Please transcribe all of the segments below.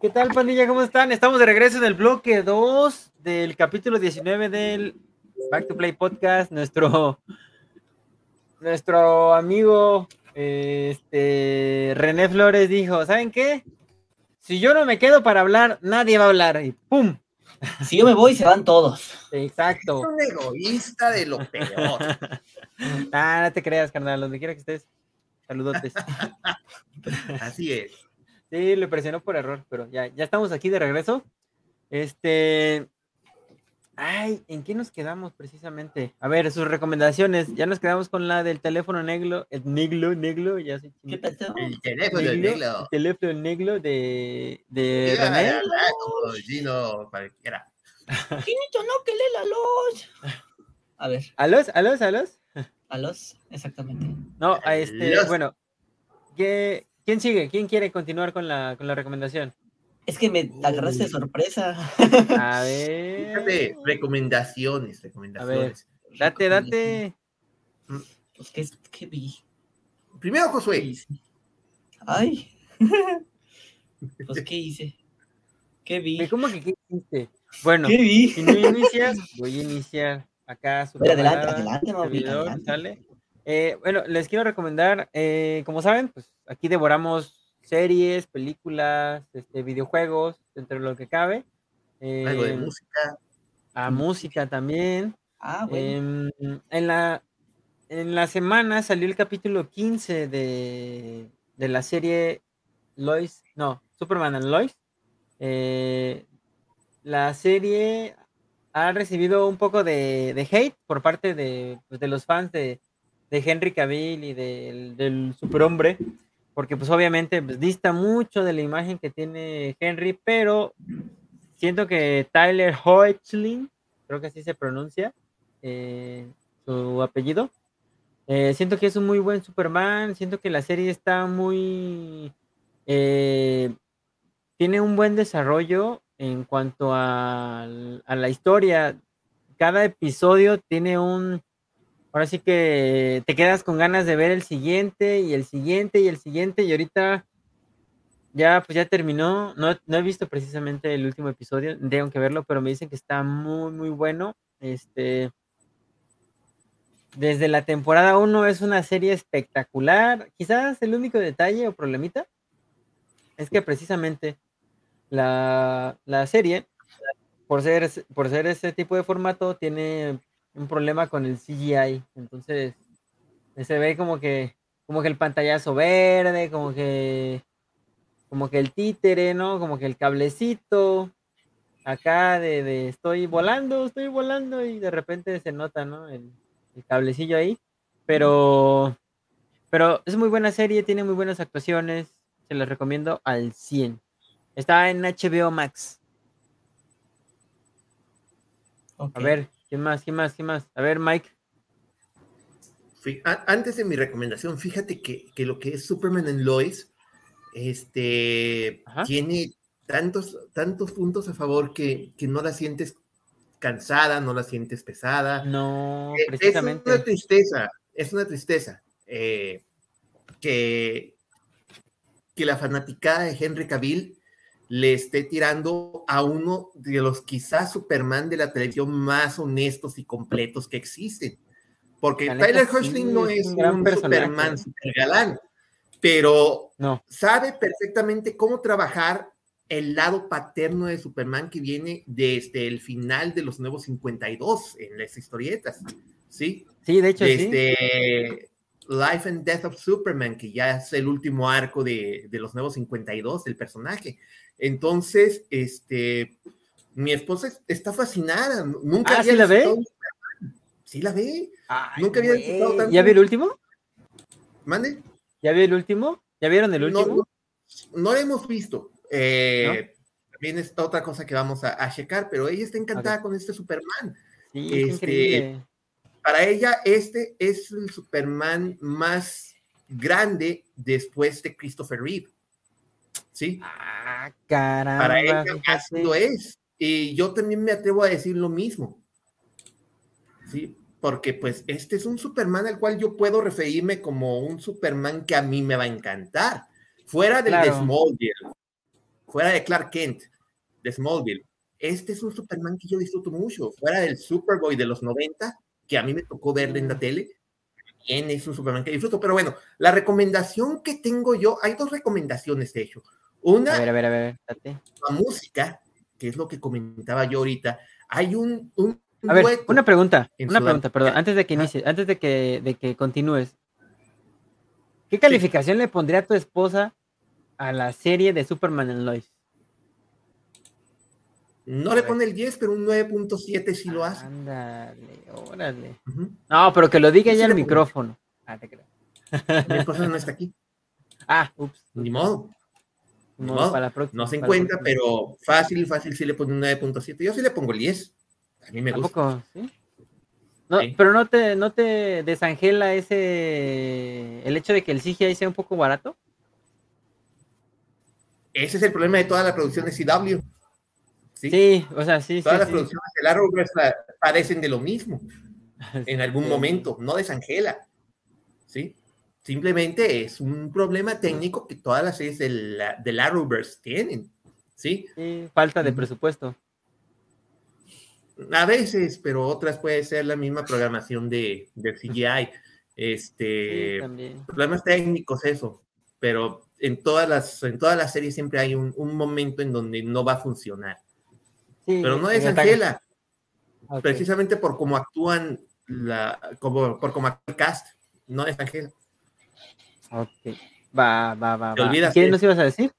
¿Qué tal, pandilla? ¿Cómo están? Estamos de regreso en el bloque 2 del capítulo 19 del Back to Play Podcast. Nuestro, nuestro amigo este, René Flores dijo: ¿Saben qué? Si yo no me quedo para hablar, nadie va a hablar. Y ¡pum! Si yo me voy, se van todos. Exacto. Es un egoísta de lo peor. ah, no te creas, carnal, donde quiera que estés. Saludotes. Así es. Sí, le presionó por error, pero ya, ya estamos aquí de regreso. Este. Ay, ¿en qué nos quedamos precisamente? A ver, sus recomendaciones. Ya nos quedamos con la del teléfono negro, el negro, negro, ya sé. ¿Qué pasó? El teléfono Negro, negro. el teléfono negro de, de René. como Gino, cualquiera. Chinito, no, que lee la luz. A ver, ¿Alos, alos, alos? a los, exactamente. No, a este, Los- bueno. ¿qué- ¿Quién sigue? ¿Quién quiere continuar con la, con la recomendación? Es que me agarraste de sorpresa. A ver. Fíjate, recomendaciones, recomendaciones. Date, date. Pues, ¿qué, qué vi? Primero, ¿Qué Josué? Ay. pues, ¿qué hice? ¿Qué vi? ¿Cómo que qué hiciste? Bueno, ¿Qué vi? si no inicias, voy a iniciar acá. su Bueno, adelante, adelante, servidor, adelante. ¿sale? Eh, bueno, les quiero recomendar, eh, como saben, pues aquí devoramos series, películas, este, videojuegos, dentro de lo que cabe. algo de Eh, música. A música también. Ah, bueno. Em, en, la, en la semana salió el capítulo 15 de, de la serie Lois, no, Superman and Lois. Eh, la serie ha recibido un poco de, de hate por parte de, pues, de los fans de, de Henry Cavill y del, del superhombre, porque pues obviamente pues, dista mucho de la imagen que tiene Henry, pero siento que Tyler Hoechlin, creo que así se pronuncia, eh, su apellido. Eh, siento que es un muy buen Superman, siento que la serie está muy... eh, tiene un buen desarrollo en cuanto a, a la historia. Cada episodio tiene un... Ahora sí que te quedas con ganas de ver el siguiente y el siguiente y el siguiente y ahorita ya pues ya terminó. No, no he visto precisamente el último episodio, tengo que verlo, pero me dicen que está muy muy bueno. Este desde la temporada 1 es una serie espectacular. Quizás el único detalle o problemita es que precisamente la, la serie, por ser, por ser ese tipo de formato, tiene un problema con el CGI. Entonces, se ve como que, como que el pantallazo verde, como que, como que el títere, ¿no? Como que el cablecito. Acá de, de estoy volando, estoy volando y de repente se nota, ¿no? El, el cablecillo ahí. Pero, pero es muy buena serie, tiene muy buenas actuaciones. Se las recomiendo al 100. Está en HBO Max. A ver, ¿quién más? ¿Quién más? ¿Quién más? A ver, Mike. Antes de mi recomendación, fíjate que, que lo que es Superman en Lois, este, Ajá. tiene tantos, tantos puntos a favor que, que no la sientes cansada, no la sientes pesada. No, Eh, Es precisamente. una tristeza, es una tristeza eh, que, que la fanaticada de Henry Cavill le esté tirando a uno de los quizás Superman de la televisión más honestos y completos que existen. Porque La Tyler sí, Hoechlin no es un gran. Superman super galán, pero No, sabe perfectamente cómo trabajar el lado paterno de Superman que viene desde el final de los nuevos 52 en las historietas, ¿sí? sí, de hecho sí. Desde Life and Death of Superman, que ya es el último arco de, de los nuevos 52 del personaje. Entonces, este, mi esposa es- está fascinada. Nunca Ah, había ¿sí la ve? disfrutado un Superman. Sí la ve. Ay, nunca había disfrutado tanto. ¿Ya vio el último? Mande. ¿Ya vio el último? ¿Ya vieron el No, último? no, no la hemos visto. Eh, También es otra cosa que vamos a, a checar, pero ella está encantada con este Superman. Sí, es este, increíble. Para ella, este es el Superman más grande después de Christopher Reeve. ¿Sí? Ah, caramba. Para ella así lo es. Y yo también me atrevo a decir lo mismo. ¿Sí? Porque pues este es un Superman al cual yo puedo referirme como un Superman que a mí me va a encantar. Fuera del de. Smallville. fuera de Clark Kent, de Smallville, este es un Superman que yo disfruto mucho, fuera del Superboy de los 90, que a mí me tocó ver en la tele, también es un Superman que disfruto, pero bueno, la recomendación que tengo yo, hay dos recomendaciones de hecho. Una, A ver, a ver, a ver. la música, que es lo que comentaba yo ahorita, hay un, un A ver, dueto una pregunta, una pregunta, perdón, antes de que Ajá. inicies, antes de que, de que continúes. ¿Qué calificación le pondría a tu esposa a la serie de Superman and Lois? No le pone el 10, pero un 9.7 sí lo hace. Ándale, órale. No, pero que lo diga ya pongo. micrófono. Ah, te creo. Mi esposa no está aquí, Ah, ups. ni modo. Para la próxima, No se encuentra, pero fácil, fácil sí le pone un 9.7. Yo sí le pongo el 10. A mí me ¿A gusta. ¿Sí? No, Sí. pero no te, no te desangela ese el hecho de que el CGI sea un poco barato. Ese es el problema de toda la producción de CW. ¿Sí? Sí, o sea, sí, sí. Todas las sí. producciones de Arrowverse pa- padecen de lo mismo en algún momento, no desangela. ¿sí? Simplemente es un problema técnico que todas las series del, del Arrowverse tienen. ¿sí? Falta de presupuesto. A veces, pero otras puede ser la misma programación de, de CGI. Este, problemas técnicos, eso. Pero en todas las, en todas las series siempre hay un, un momento en donde no va a funcionar. Sí, Pero no desangela, Ok. precisamente por cómo actúan, la, como, por cómo actúa el cast. No desangela. Ok. Va, va, va. Te va. olvidas ¿Qué que- nos ibas a decir?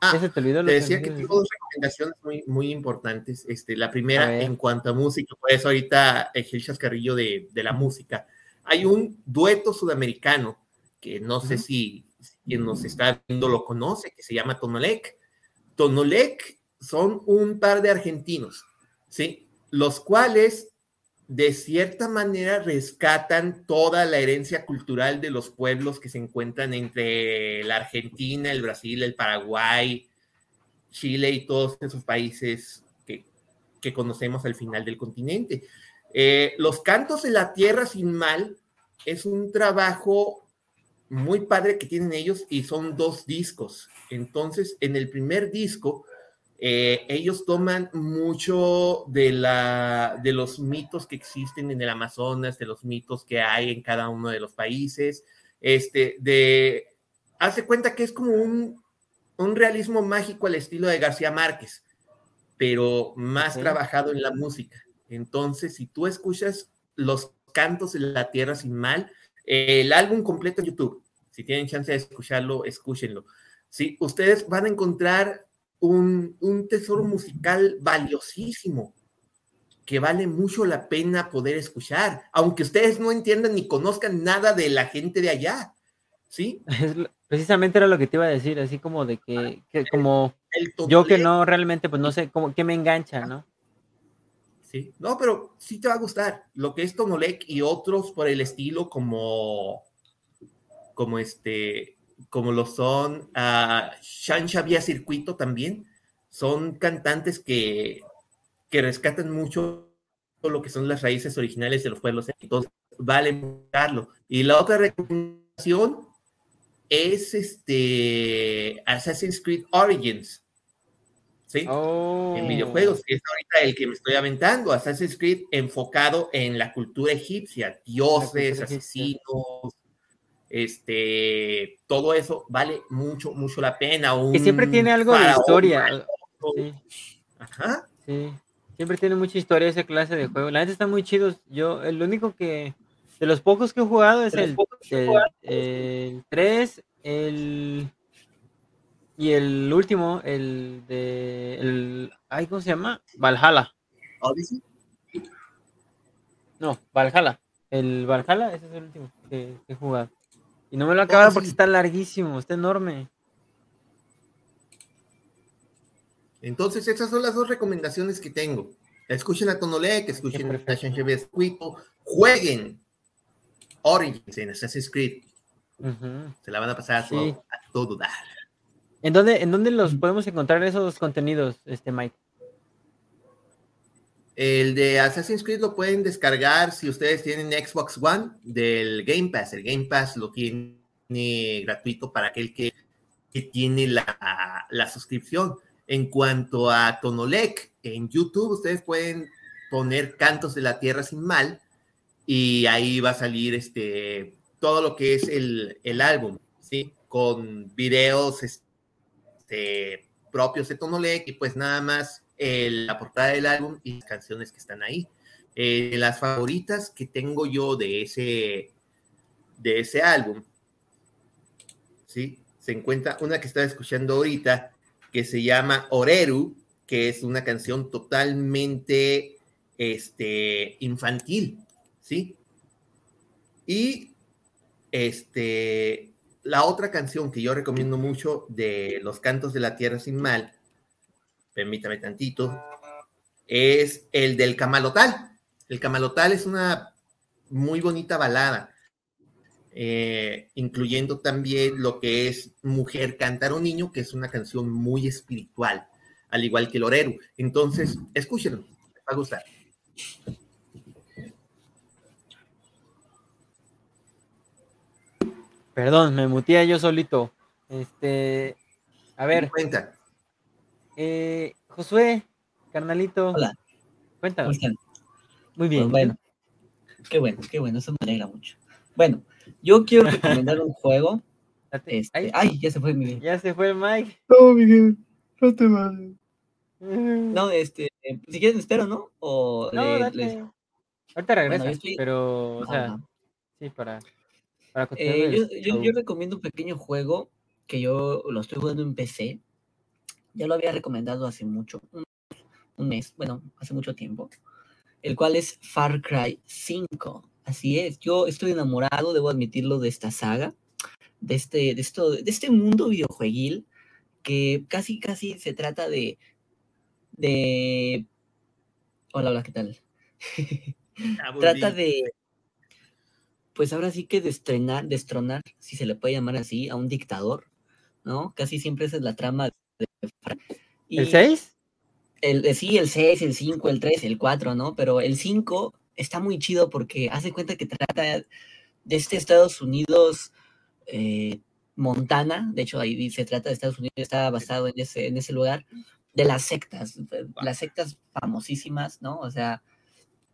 Ah, ¿Ya se te olvidó Te decía que tengo dos recomendaciones muy, muy importantes. Este, la primera, en cuanto a música, pues ahorita el chascarrillo de, de la música. Hay un dueto sudamericano que no sé si si quien nos está viendo lo conoce, que se llama Tonolec. Tonolec son un par de argentinos, ¿sí? Los cuales de cierta manera rescatan toda la herencia cultural de los pueblos que se encuentran entre la Argentina, el Brasil, el Paraguay, Chile y todos esos países que, que conocemos al final del continente. Eh, los cantos de la tierra sin mal es un trabajo muy padre que tienen ellos y son dos discos. Entonces, en el primer disco, eh, ellos toman mucho de, la, de los mitos que existen en el Amazonas, de los mitos que hay en cada uno de los países, este, de, hace cuenta que es como un, un realismo mágico al estilo de García Márquez, pero más trabajado en la música. Entonces, si tú escuchas los cantos de la tierra sin mal, eh, el álbum completo en YouTube, si tienen chance de escucharlo, escúchenlo. Sí, ustedes van a encontrar un, un tesoro musical valiosísimo que vale mucho la pena poder escuchar, aunque ustedes no entiendan ni conozcan nada de la gente de allá. ¿Sí? Precisamente era lo que te iba a decir, así como de que, que como El yo que no realmente, pues no sé, como que me engancha, ¿no? Sí, no, pero sí te va a gustar. Lo que es Tonolec y otros por el estilo como, como este, como lo son uh, Shansha Vía Circuito también, son cantantes que, que rescatan mucho lo que son las raíces originales de los pueblos. Entonces, vale buscarlo. Y la otra recomendación es este Assassin's Creed Origins. ¿Sí? Oh. en videojuegos, es ahorita el que me estoy aventando, Assassin's Creed enfocado en la cultura egipcia, dioses, egipcia. asesinos, este, todo eso vale mucho, mucho la pena. Que siempre un tiene algo de historia. Sí, Ajá. sí. Siempre tiene mucha historia esa clase de juego. La neta están muy chidos. Yo, el único que, de los pocos que he jugado es el, el, el 3, el y el último, el de el ay, ¿cómo se llama? Valhalla. Odyssey. No, Valhalla. El Valhalla, ese es el último que, que he jugado. Y no me lo he acabado porque sí. está larguísimo, está enorme. Entonces, esas son las dos recomendaciones que tengo. Escuchen a Tonolec, escuchen a. Shansha Circuito, jueguen Origins en Assassin's Creed. Se la van a pasar a, Sí. todo, a todo dar. ¿En dónde, ¿En dónde los podemos encontrar esos contenidos, este Mike? El de Assassin's Creed lo pueden descargar si ustedes tienen Xbox One del Game Pass. El Game Pass lo tiene gratuito para aquel que, que tiene la, la, suscripción. En cuanto a Tonolec, en YouTube ustedes pueden poner Cantos de la Tierra sin Mal y ahí va a salir este, todo lo que es el, el álbum, ¿sí? Con videos este, propios de Tonolec y pues nada más el, la portada del álbum y las canciones que están ahí. Eh, las favoritas que tengo yo de ese, de ese álbum, ¿sí? Se encuentra una que estaba escuchando ahorita que se llama Oreru, que es una canción totalmente este, infantil, ¿sí? Y este, la otra canción que yo recomiendo mucho de Los Cantos de la Tierra Sin Mal, permítame tantito, es el del Camalotal. El Camalotal es una muy bonita balada, eh, incluyendo también lo que es Mujer Cantar un Niño, que es una canción muy espiritual, al igual que Lorero. Entonces, escúchenlo, les va a gustar. Perdón, me muteé yo solito. Este, a ver. Cuenta. Eh, Josué, carnalito. Hola. Cuéntanos. ¿Cómo están? Muy bien. Pues bueno, qué bueno, qué bueno, eso me alegra mucho. Bueno, yo quiero recomendar un juego. Este, Ay, ay, ya se fue mi ya se fue el Mike. No, Miguel, no te vayas. No, No, este, eh, si quieren espero, ¿no? O le- date. les- Ahorita regresa, yo estoy- pero, o sea, Ajá. sí, para, para continuar Eh, yo recomiendo un pequeño juego que yo lo estoy jugando en PC. Ya lo había recomendado hace mucho, un, un mes, bueno, hace mucho tiempo, el cual es Far Cry 5. Así es, yo estoy enamorado, debo admitirlo, de esta saga, de este, de esto, de este mundo videojueguil que casi, casi se trata de, de... Hola, hola, ¿qué tal? trata de, pues ahora sí que de estrenar, destronar, si se le puede llamar así, a un dictador, ¿no? Casi siempre esa es la trama ¿El y 6? el, eh, sí, el 6, el 5, el 3, el 4, ¿no? Pero el 5 está muy chido porque hace cuenta que trata de este Estados Unidos eh, Montana, de hecho ahí se trata de Estados Unidos, está basado en ese, en ese lugar, de las sectas, las sectas famosísimas, ¿no? O sea,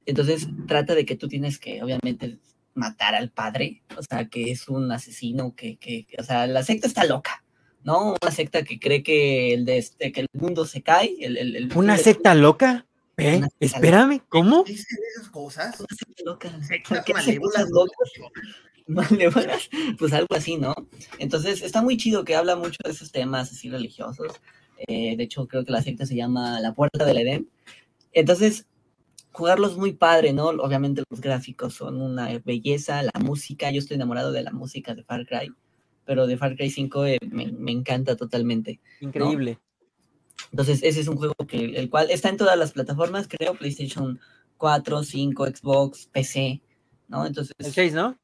entonces trata de que tú tienes que, obviamente, matar al padre, o sea, que es un asesino, que, que, que- o sea, la secta está loca, ¿no? Una secta que cree que el, de este, que el mundo se cae, el, el- el fin ¿Una secta loca? ¿Eh? Una secta Espérame, ¿cómo? ¿Dicen esas cosas? Una secta loca. Sectas ¿Qué malévolas, locas? malévolas, pues algo así, ¿no? Entonces está muy chido que habla mucho de esos temas así religiosos. Eh, de hecho, creo que la secta se llama La Puerta del Edén. Entonces, jugarlo es muy padre, ¿no? Obviamente los gráficos son una belleza, la música, yo estoy enamorado de la música de Far Cry, pero de Far Cry 5 eh, me, me encanta totalmente. Increíble. Entonces, ese es un juego que el cual está en todas las plataformas, creo, PlayStation 4, 5, Xbox, PC, ¿no? Entonces, El 6, ¿no?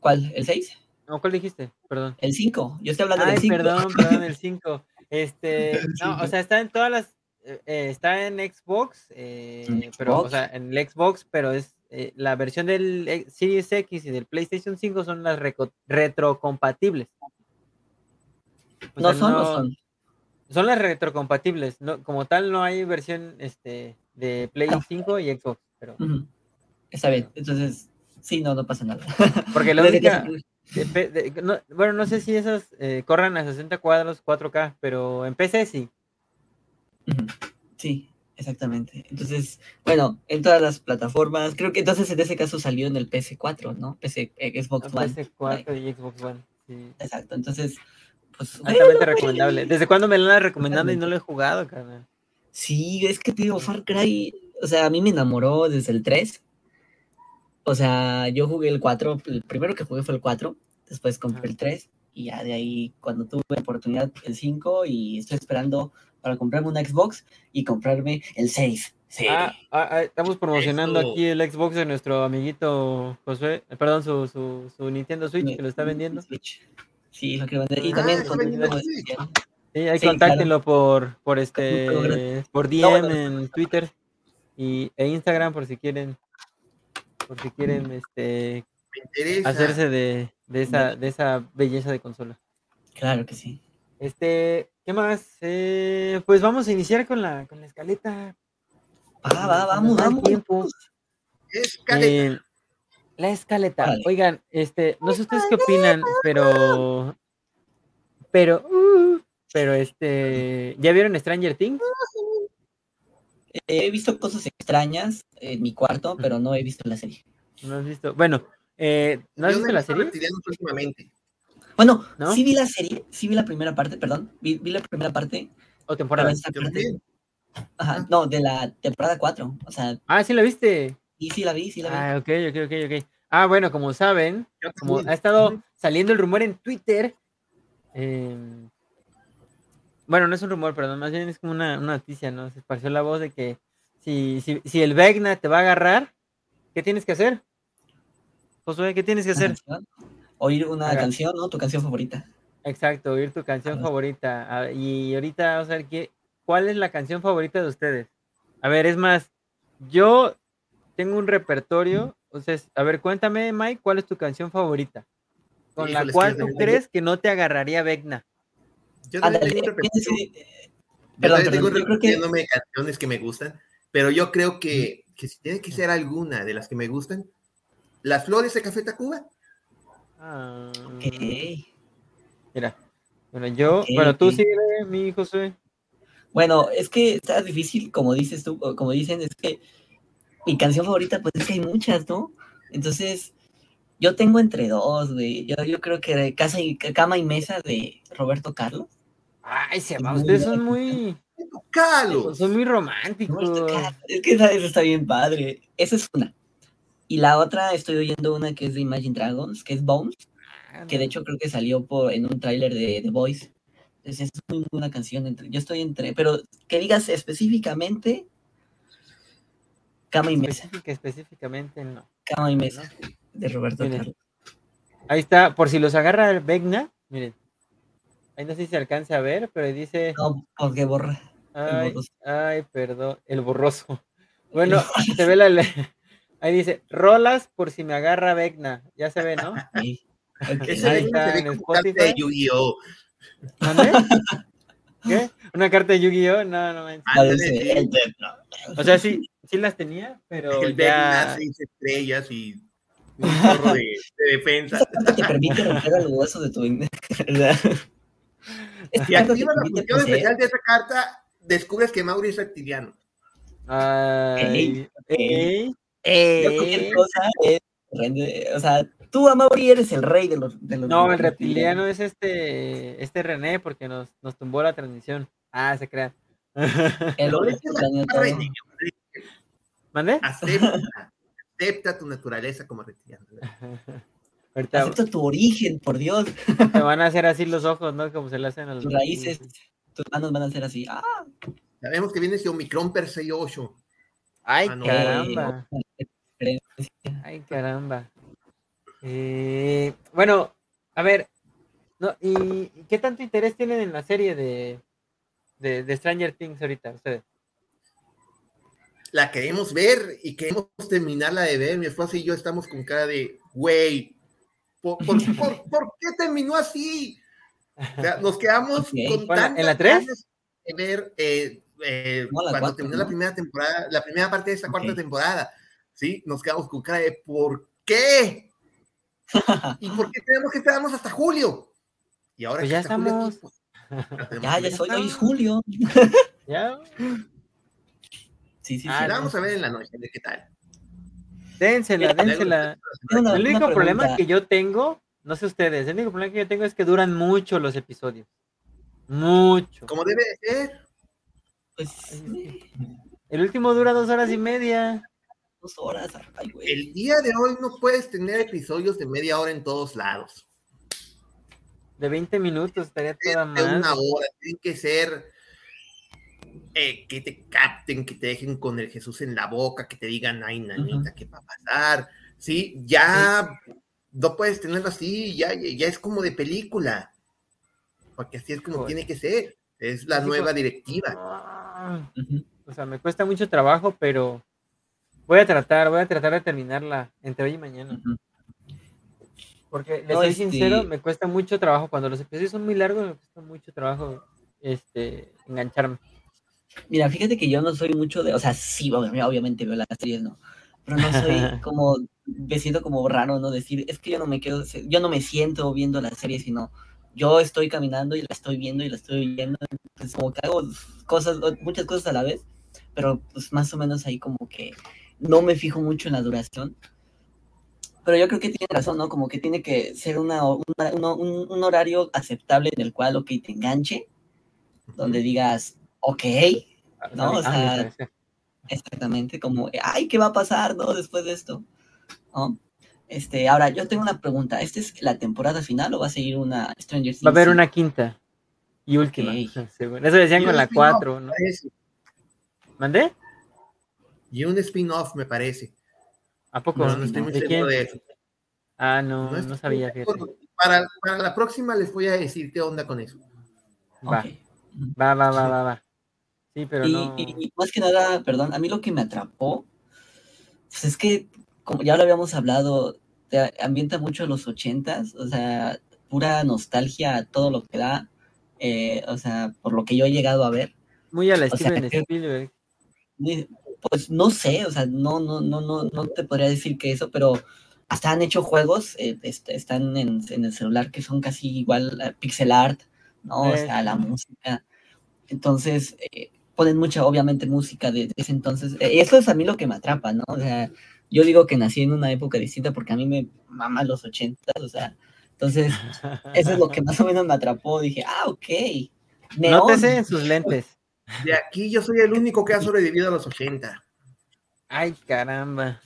¿cuál? ¿El 6? No, ¿cuál dijiste? Perdón. El 5. Yo estoy hablando Ay, del 5. perdón, perdón, el 5. Este, El no, o sea, está en todas las, eh, eh, está en Xbox, eh, ¿En pero, o sea, en el Xbox, pero es eh, la versión del eh, Series X y del PlayStation 5 son las retrocompatibles. O No sea, son, no son. Son las retrocompatibles, no, como tal no hay versión este de Play Ah. 5 y Xbox, pero. Está bien. Entonces, sí, no, no pasa nada. porque la única se- de- de- no, bueno, no sé si esas eh, corran a 60 cuadros 4K, pero en PC sí. Sí, exactamente. Entonces, bueno, en todas las plataformas, creo que entonces en ese caso salió en el PS4, ¿no? PC, eh, Xbox One. PS4 y Xbox One. Sí. Exacto. Entonces, pues. Altamente bueno, recomendable. ¿Desde cuándo me lo andas recomendando y no lo he jugado, carnal? Sí, es que te digo, Far Cry, o sea, a mí me enamoró desde el 3. O sea, yo jugué el 4, el primero que jugué fue el 4, después compré el 3 y ya de ahí cuando tuve oportunidad el 5 y estoy esperando para comprarme una Xbox y comprarme el 6. Sí. Ah, ah, ah, estamos promocionando Eso. aquí el Xbox de nuestro amiguito Josué, eh, perdón, su, su, su Nintendo Switch Mi- que lo está vendiendo. Switch. Sí, lo vender. Y Ah, también está con vendiendo como Switch. decían, Sí, ahí Sí, contáctenlo por, por este, por DM No, bueno. en Twitter y, e Instagram por si quieren, por si quieren este hacerse de, de esa, de esa belleza de consola. Claro que sí. Este, ¿qué más? Eh, pues vamos a iniciar con la, con la escaleta. Ah, va, vamos, vamos. tiempo. Escaleta. Eh, la escaleta. Oigan, este, no sé ustedes qué opinan, pero. Pero. uh, pero este. ¿Ya vieron Stranger Things? He visto cosas extrañas en mi cuarto, pero no he visto la serie. ¿No has visto? Bueno, eh, ¿no has Yo visto la serie? últimamente. Bueno, ¿No? sí vi la serie, sí vi la primera parte, perdón, vi, vi la primera parte, ¿O temporada? parte, ajá, no, de la temporada 4, o sea, Ah, sí la viste. y sí la vi, sí la vi. Ah, ok, ok, ok, ok. Ah, bueno, como saben, como ha estado saliendo el rumor en Twitter. em, bueno, no es un rumor, perdón, más bien es como una, una noticia, ¿no? Se esparció la voz de que si, si, si el Vecna te va a agarrar, ¿qué tienes que hacer? Josué, ¿qué tienes que hacer? Oír una Haga. canción, ¿no? Tu canción favorita. Exacto, oír tu canción favorita. Y ahorita vamos a ver qué, cuál es la canción favorita de ustedes. A ver, es más, yo tengo un repertorio. Entonces, a ver, cuéntame, Mike, ¿cuál es tu canción favorita? Con la Híjole, que cual yo tú crees que no te agarraría Vecna. Yo también Ándale, tengo un repertorio. Yo también tengo que- repitiéndome de canciones que me gustan, pero yo creo que, que si tiene que ser alguna de las que me gustan, Las Flores de Café Tacuba. Ah, Ok. Mira, bueno, yo, bueno, tú ok. sigue, mi Josué. Bueno, es que está difícil, como dices tú, como dicen, es que mi canción favorita, pues es que hay muchas, ¿no? Entonces, yo tengo entre dos, güey. Yo, yo creo que casa y, Cama y Mesa de Roberto Carlos. Ay, se va, ustedes son muy, ¡Carlos! son muy Roberto románticos. Carlos, Es que esa, esa está bien padre. Esa es una. Y la otra, estoy oyendo una que es de Imagine Dragons, que es Bones, Ah, que de hecho creo que salió por, en un tráiler de The Voice. Entonces es muy buena canción. Entre, yo estoy entre, pero que digas específicamente Cama y Mesa. específica- específicamente no. Cama y Mesa de Roberto Miren. Carlos. Ahí está, por si los agarra el Vecna, miren. Ahí no sé si se alcanza a ver, pero dice, No, porque borra. ay, perdón, el borroso. Bueno, se ve la, ahí dice, rolas por si me agarra Vecna, ya se ve, ¿no? Sí. Ahí Vecna está se en carta de. Yu-Gi-Oh! ¿Qué? ¿Una carta de Yu-Gi-Oh? No, no manches. Ah, Vecna. O sea, sí, sí las tenía, pero El Vecna, ya... seis estrellas y un chorro de, de defensa. Te permite romper el hueso de tu. ¿verdad? Activas la función especial de esa carta, descubres que Mauri es reptiliano. Ay, ey, Yo cualquier ey. cosa es rende- O sea, tú, Amaury, eres el rey de los. De los No, el reptiliano es este, este René, porque nos, nos tumbó la transmisión. Ah, se crean. El hombre. ¿Mande? Acepta, acepta tu naturaleza como reptiliano. Ahorita Acepta tu origen, por Dios. te van a hacer así los ojos, ¿no? Como se le hacen a los Tus raíces, tus manos van a ser así. Ah, Sabemos que viene ese Omicron per 68. Ay, Ah, no. caramba. Ay, caramba. Eh, bueno, a ver, no, ¿y qué tanto interés tienen en la serie de, de, de Stranger Things ahorita ustedes? La queremos ver y queremos terminarla de ver. Mi esposa y yo estamos con cara de, güey, ¿por, por, por- por qué terminó así? O sea, nos quedamos con Bueno, ¿en tantas la tres? ganas de ver eh, eh, No, la cuando cuatro, terminó ¿no? la primera temporada, la primera parte de esta cuarta temporada. Sí, nos quedamos con cara de ¿por qué? ¿Y por qué tenemos que esperarnos hasta julio? Y ahora Pues que ya está julio aquí, estamos. pues, ya, ya soy, hoy es julio. ¿Ya? Sí, sí, sí. Ah, no. vamos a ver en la noche, ¿de qué tal? Dénsela, Mira, dénsela. Una- El único problema que yo tengo, no sé ustedes, el único problema que yo tengo es que duran mucho los episodios. Mucho. Como debe de ser. Pues, sí, El último dura dos horas y media. Dos horas. Ay, güey. El día de hoy no puedes tener episodios de media hora en todos lados. De 20 minutos estaría toda De una más. hora. Tienen que ser eh, que te capten, que te dejen con el Jesús en la boca, que te digan, ay, nanita, ¿qué va a pasar? Sí, ya no puedes tenerlo así, ya, ya, es como de película. Porque así es como Joder. tiene que ser. Es la Sí, nueva pues. directiva. Ah. O sea, me cuesta mucho trabajo, pero voy a tratar, voy a tratar de terminarla entre hoy y mañana. Ujú. Porque les No, soy este- sincero, me cuesta mucho trabajo. Cuando los episodios son muy largos, me cuesta mucho trabajo este, engancharme. Mira, fíjate que yo no soy mucho de, o sea, sí, ob- obviamente veo las series, ¿no? Pero no soy como, me siento como raro, ¿no? Decir, es que yo no me quedo, yo no me siento viendo la serie, sino yo estoy caminando y la estoy viendo y la estoy viendo, entonces como que hago cosas, muchas cosas a la vez, pero pues más o menos ahí como que no me fijo mucho en la duración. Pero yo creo que tiene razón, ¿no? Como que tiene que ser una, un, un horario aceptable en el cual, ok, te enganche, donde digas, ok, No, o sea. Exactamente, como, ay, ¿qué va a pasar, no? Después de esto, ¿no? Este, ahora, yo tengo una pregunta. ¿Esta es la temporada final o va a seguir una Stranger Things? Va a haber una quinta y última. Eso decían con la 4, ¿no? ¿Mandé? Y un spin-off, me parece. ¿A poco? No, no estoy muy ¿De seguro quién? de eso. Ah, no, no, estoy sabía. Para, para la próxima les voy a decir qué onda con eso. Va, va, va, va, va, va. Sí, pero Y, no. y más que nada, perdón, a mí lo que me atrapó, pues es que, como ya lo habíamos hablado, te ambienta mucho a los ochentas, o sea, pura nostalgia a todo lo que da, eh, o sea, por lo que yo he llegado a ver. Muy a la o sea, Steven que- Spielberg. Ni- Pues no sé, o sea, no, no, no, no, no te podría decir que eso, pero hasta han hecho juegos, eh, est- están en, en el celular que son casi igual a pixel art, ¿no? O Eh, sea, la música. Entonces, eh, ponen mucha, obviamente, música de, de ese entonces. Eh, eso es a mí lo que me atrapa, ¿no? O sea, yo digo que nací en una época distinta porque a mí me mama los ochentas, o sea, entonces, eso es lo que más o menos me atrapó. Dije, ah, ok. Neón. Nótese en sus lentes. De aquí yo soy el único que ha sobrevivido a los 80. Ay, caramba.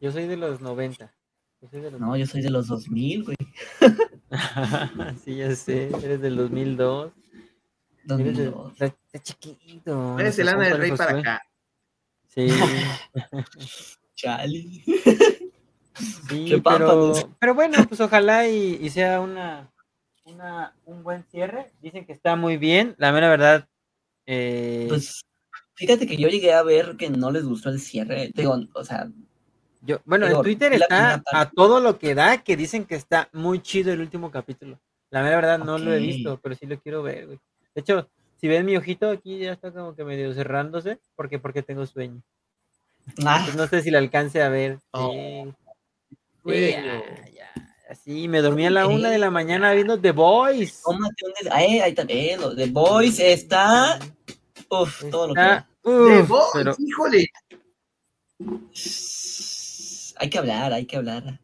Yo soy de los 90. Yo soy de los No, yo soy de los 2000, güey. sí, ya sé. Eres del 2002. Eres de... 2002. Está, está chiquito. Eres el Lana del Rey para acá. Sí, Chale. sí, Qué pero, pero bueno, pues ojalá y, y sea una, una, un buen cierre. Dicen que está muy bien. La mera verdad, eh, Pues fíjate que yo llegué a ver que no les gustó el cierre. Digo, o sea, yo, bueno, en Twitter está a todo lo que da, que dicen que está muy chido el último capítulo. La mera verdad no lo he visto, pero sí lo quiero ver, güey. De hecho, si ven mi ojito aquí ya está como que medio cerrándose, porque porque tengo sueño. ah, Pues no sé si le alcance a ver. Oh, Sí. Sí, Bueno. ya, ya, así me dormí a la una de la mañana viendo The Voice. tómate un des- Ay, ahí está, eh, lo de Boys está. Uf, todo lo que. Uf, Voice, pero híjole. Hay que hablar, hay que hablar.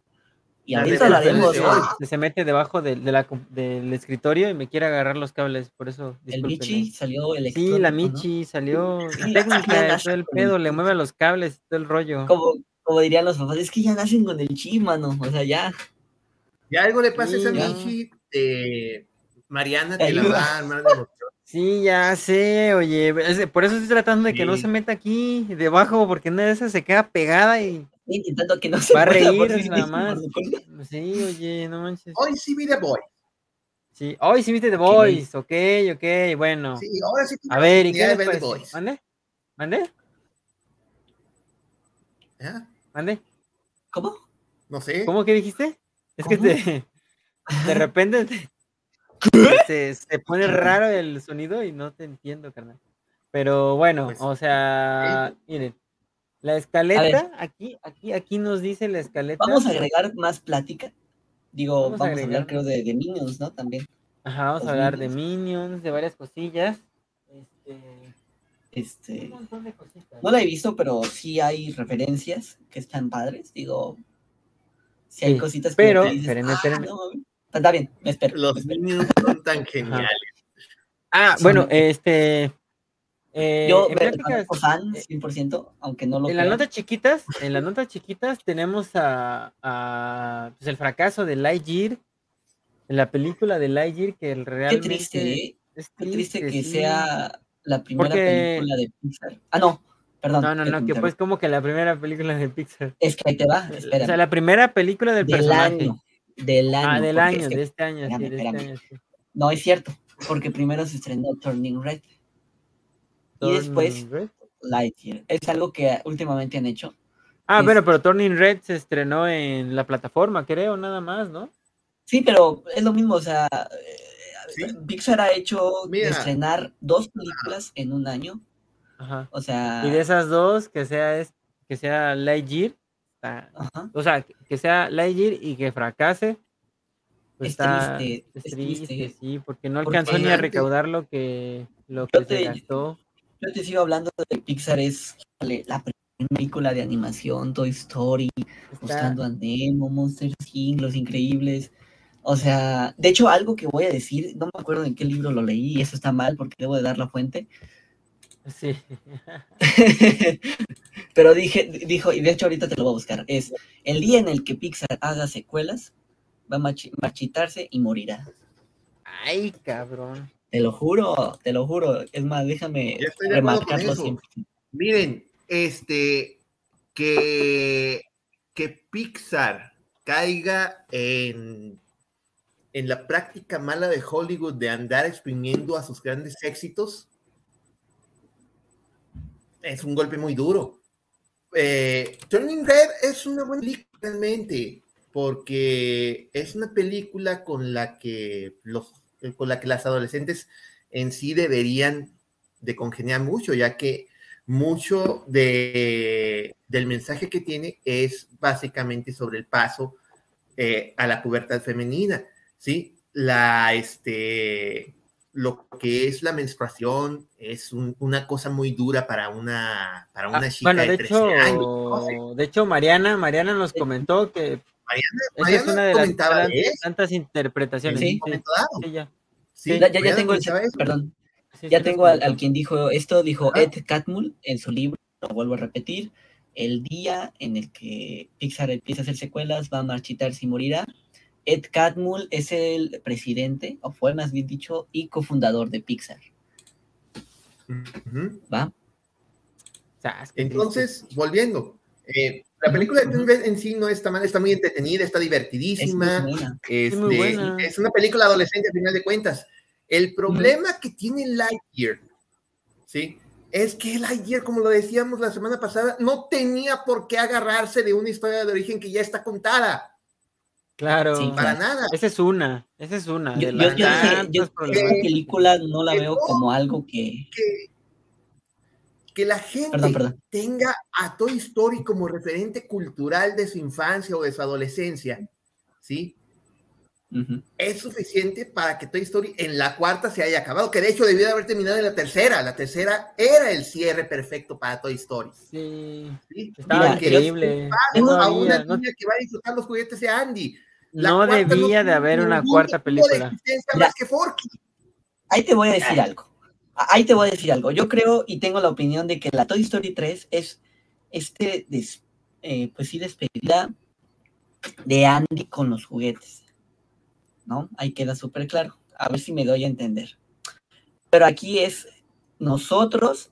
Y La ahorita hablaremos. se, se mete debajo de, la del escritorio y me quiere agarrar los cables, por eso. El. Michi salió el Sí, la Michi salió Sí, técnica, todo el pedo, le mueve los cables, todo el rollo. Como, como dirían los papás, es que ya nacen con el chi, mano. O sea, ya. Ya algo le pasa a esa. Michi. eh, Mariana Te la va a armar de emoción. Sí, ya sé, oye, por eso estoy tratando de que no se meta aquí debajo, porque una de esas se queda pegada y intentando que no se va a reír sí nada más. Sí, oye, no manches. Hoy sí vi The Boy. Sí, hoy sí viste The Voice, ok, ok, bueno. Sí, ahora sí. A ver, ¿y qué les ver The pareció? Boys. ¿Mande? ¿Mande? ¿Ah? ¿Mande? ¿Cómo? No sé. ¿Cómo que dijiste? Es que te, de repente te- se, se pone raro el sonido y no te entiendo, carnal. Pero bueno, Pues, o sea, miren, la escaleta, aquí, aquí, aquí nos dice la escaleta. Vamos a agregar más plática. Digo, Vamos vamos, a a, agregar hablar, creo, de, de Minions, ¿no? También. Ajá, vamos a hablar de Minions. De varias cosillas. Este, un Este. montón de cositas. No la he visto, pero sí hay referencias que están padres. Digo, sí hay Sí, cositas que pero, te dices, espérenme, "Ah, espérenme. no mames". Está bien, me espero. me Los espero. niños son tan geniales. Ah, Son- bueno, este. eh, Yo en me prácticas- fan, eh, 100%, aunque no lo En las notas chiquitas, en las notas chiquitas tenemos a, a, pues, el fracaso de Lightyear, en la película de Lightyear que el Qué realmente triste, ¿eh? es Qué triste que sí. sea la primera Porque- película de Pixar. Ah, no, perdón. No, no, no, que pues como que la primera película de Pixar. Es que ahí te va, O espera. sea, la primera película del, del personaje. año. Del año. ah, del año, es que- de este año, sí, espérame, de este espérame. año, sí. No es cierto, porque primero se estrenó Turning Red y después Red. Lightyear. Es algo que últimamente han hecho. Ah, Es- bueno, pero Turning Red se estrenó en la plataforma, creo, nada más, ¿no? Sí, pero es lo mismo, o sea, eh, Sí. Pixar ha hecho Mira. estrenar dos películas en un año, Ajá. o sea, Y de esas dos, que sea, es, que sea Lightyear, está- o sea, que- sea Lightyear y que fracase, pues Es está, triste, es es triste, triste. sí, porque no Porque alcanzó ni a recaudar lo que, lo que se te- gastó. yo te sigo hablando de Pixar, es la primera película de animación, Toy Story, Está- Buscando a Nemo, Monster Inc., Los Increíbles, o sea, de hecho, algo que voy a decir, no me acuerdo en qué libro lo leí, y eso está mal porque debo de dar la fuente, sí. Pero dije, dijo, y de hecho ahorita te lo voy a buscar, es el día en el que Pixar haga secuelas, va a marchi- marchitarse y morirá. Ay, cabrón. Te lo juro, te lo juro. Es más, déjame remarcarlo siempre. Miren, este, que, que Pixar caiga en, en la práctica mala de Hollywood de andar exprimiendo a sus grandes éxitos es un golpe muy duro. Eh, Turning Red es una buena película realmente, porque es una película con la que los, con la que las adolescentes en sí deberían de congeniar mucho, ya que mucho de, del mensaje que tiene es básicamente sobre el paso eh, a la pubertad femenina, ¿sí? La, este, lo que es la menstruación es un- una cosa muy dura para una, para una Ah, chica bueno, de, de 13 hecho, años. ¿no? de hecho, Mariana, Mariana nos comentó que es Mariana una de las comentaba eso. tantas interpretaciones. Sí. Sí, ya. Sí, Ya, ya, ya Mariana tengo el, perdón, Sí, ya tengo al, quien dijo esto, dijo. Ed Catmull en su libro, lo vuelvo a repetir, el día en el que Pixar empieza a hacer secuelas va a marchitarse y morirá. Ed Catmull es el presidente, o fue más bien dicho, y cofundador de Pixar, Ujú. ¿va? Sas, qué Entonces, volviendo, eh, la película de Red en sí no está mal, está muy entretenida, está Es muy divertidísima. buena. Este, muy buena. Es una película adolescente a final de cuentas. El problema que tiene Lightyear, ¿sí? Es que Lightyear, como lo decíamos la semana pasada, no tenía por qué agarrarse de una historia de origen que ya está contada. Claro. Sí, Para nada. Esa es una, esa es una. Yo, de yo- yo dije, tantas yo esta problemáticas. película no la Que veo no. como algo que... Que, que la gente Perdón, perdón. tenga a Toy Story como referente cultural de su infancia o de su adolescencia, ¿sí? Ujú. es suficiente para que Toy Story en la cuarta se haya acabado, que de hecho debió de haber terminado en la tercera. La tercera era el cierre perfecto para Toy Story. Sí, ¿sí? estaba Mira, increíble. Padre, No a una no- niña que va a disfrutar los juguetes de Andy. La no debía de haber una cuarta película. más que Forky. Ahí te voy a decir algo. A- Ahí te voy a decir algo. Yo creo y tengo la opinión de que la Toy Story 3 es este, des- eh, pues sí, despedida de Andy con los juguetes. ¿No? Ahí queda súper claro. A ver si me doy a entender. Pero aquí es nosotros,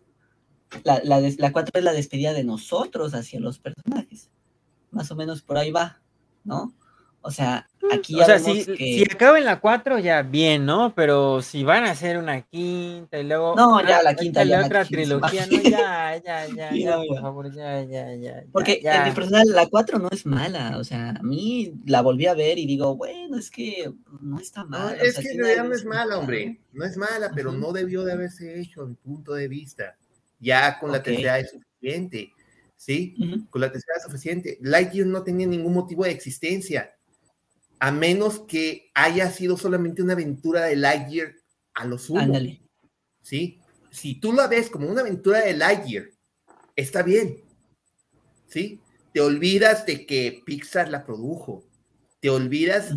la, la, des- la 4 es la despedida de nosotros hacia los personajes. Más o menos por ahí va, ¿no? O sea, aquí O ya sea, vemos si, que... si acaba en la 4, ya bien, ¿no? Pero si van a hacer una quinta y luego. No, ya la quinta ya la otra trilogía, no, ya, ya, ya, ya, por ya. favor, ya, ya, ya. Porque ya. en mi personal, la 4 no es mala. O sea, a mí la volví a ver y digo, bueno, es que no está No, mal. es que en realidad no es mala, hombre. No es mala, pero no debió de haberse hecho, a mi punto de vista. Ya con la tercera es suficiente. ¿Sí? Con la tercera es suficiente. Lightyear no tenía ningún motivo de existencia, a menos que haya sido solamente una aventura de Lightyear a lo sumo. Ándale. ¿sí? Si tú la ves como una aventura de Lightyear, está bien, ¿sí? Te olvidas de que Pixar la produjo, te olvidas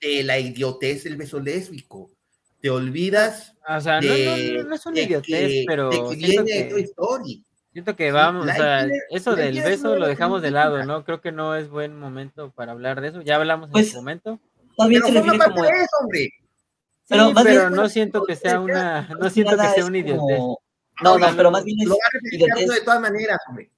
de la idiotez del beso lésbico, te olvidas O sea, no, de, no, no, no es una de idiotez, que, pero de que viene de Toy que, Story. Siento que Sí, vamos, o sea, eso del beso lo dejamos de lado. ¿no? Creo que no es buen momento para hablar de eso. Ya hablamos en Pues, su momento. Más bien Pero se refiere como. hombre. Sí, Pero pero, no siento que sea una, no siento que sea una idiotez. No, no, pero más bien es Lo va a de todas maneras, hombre.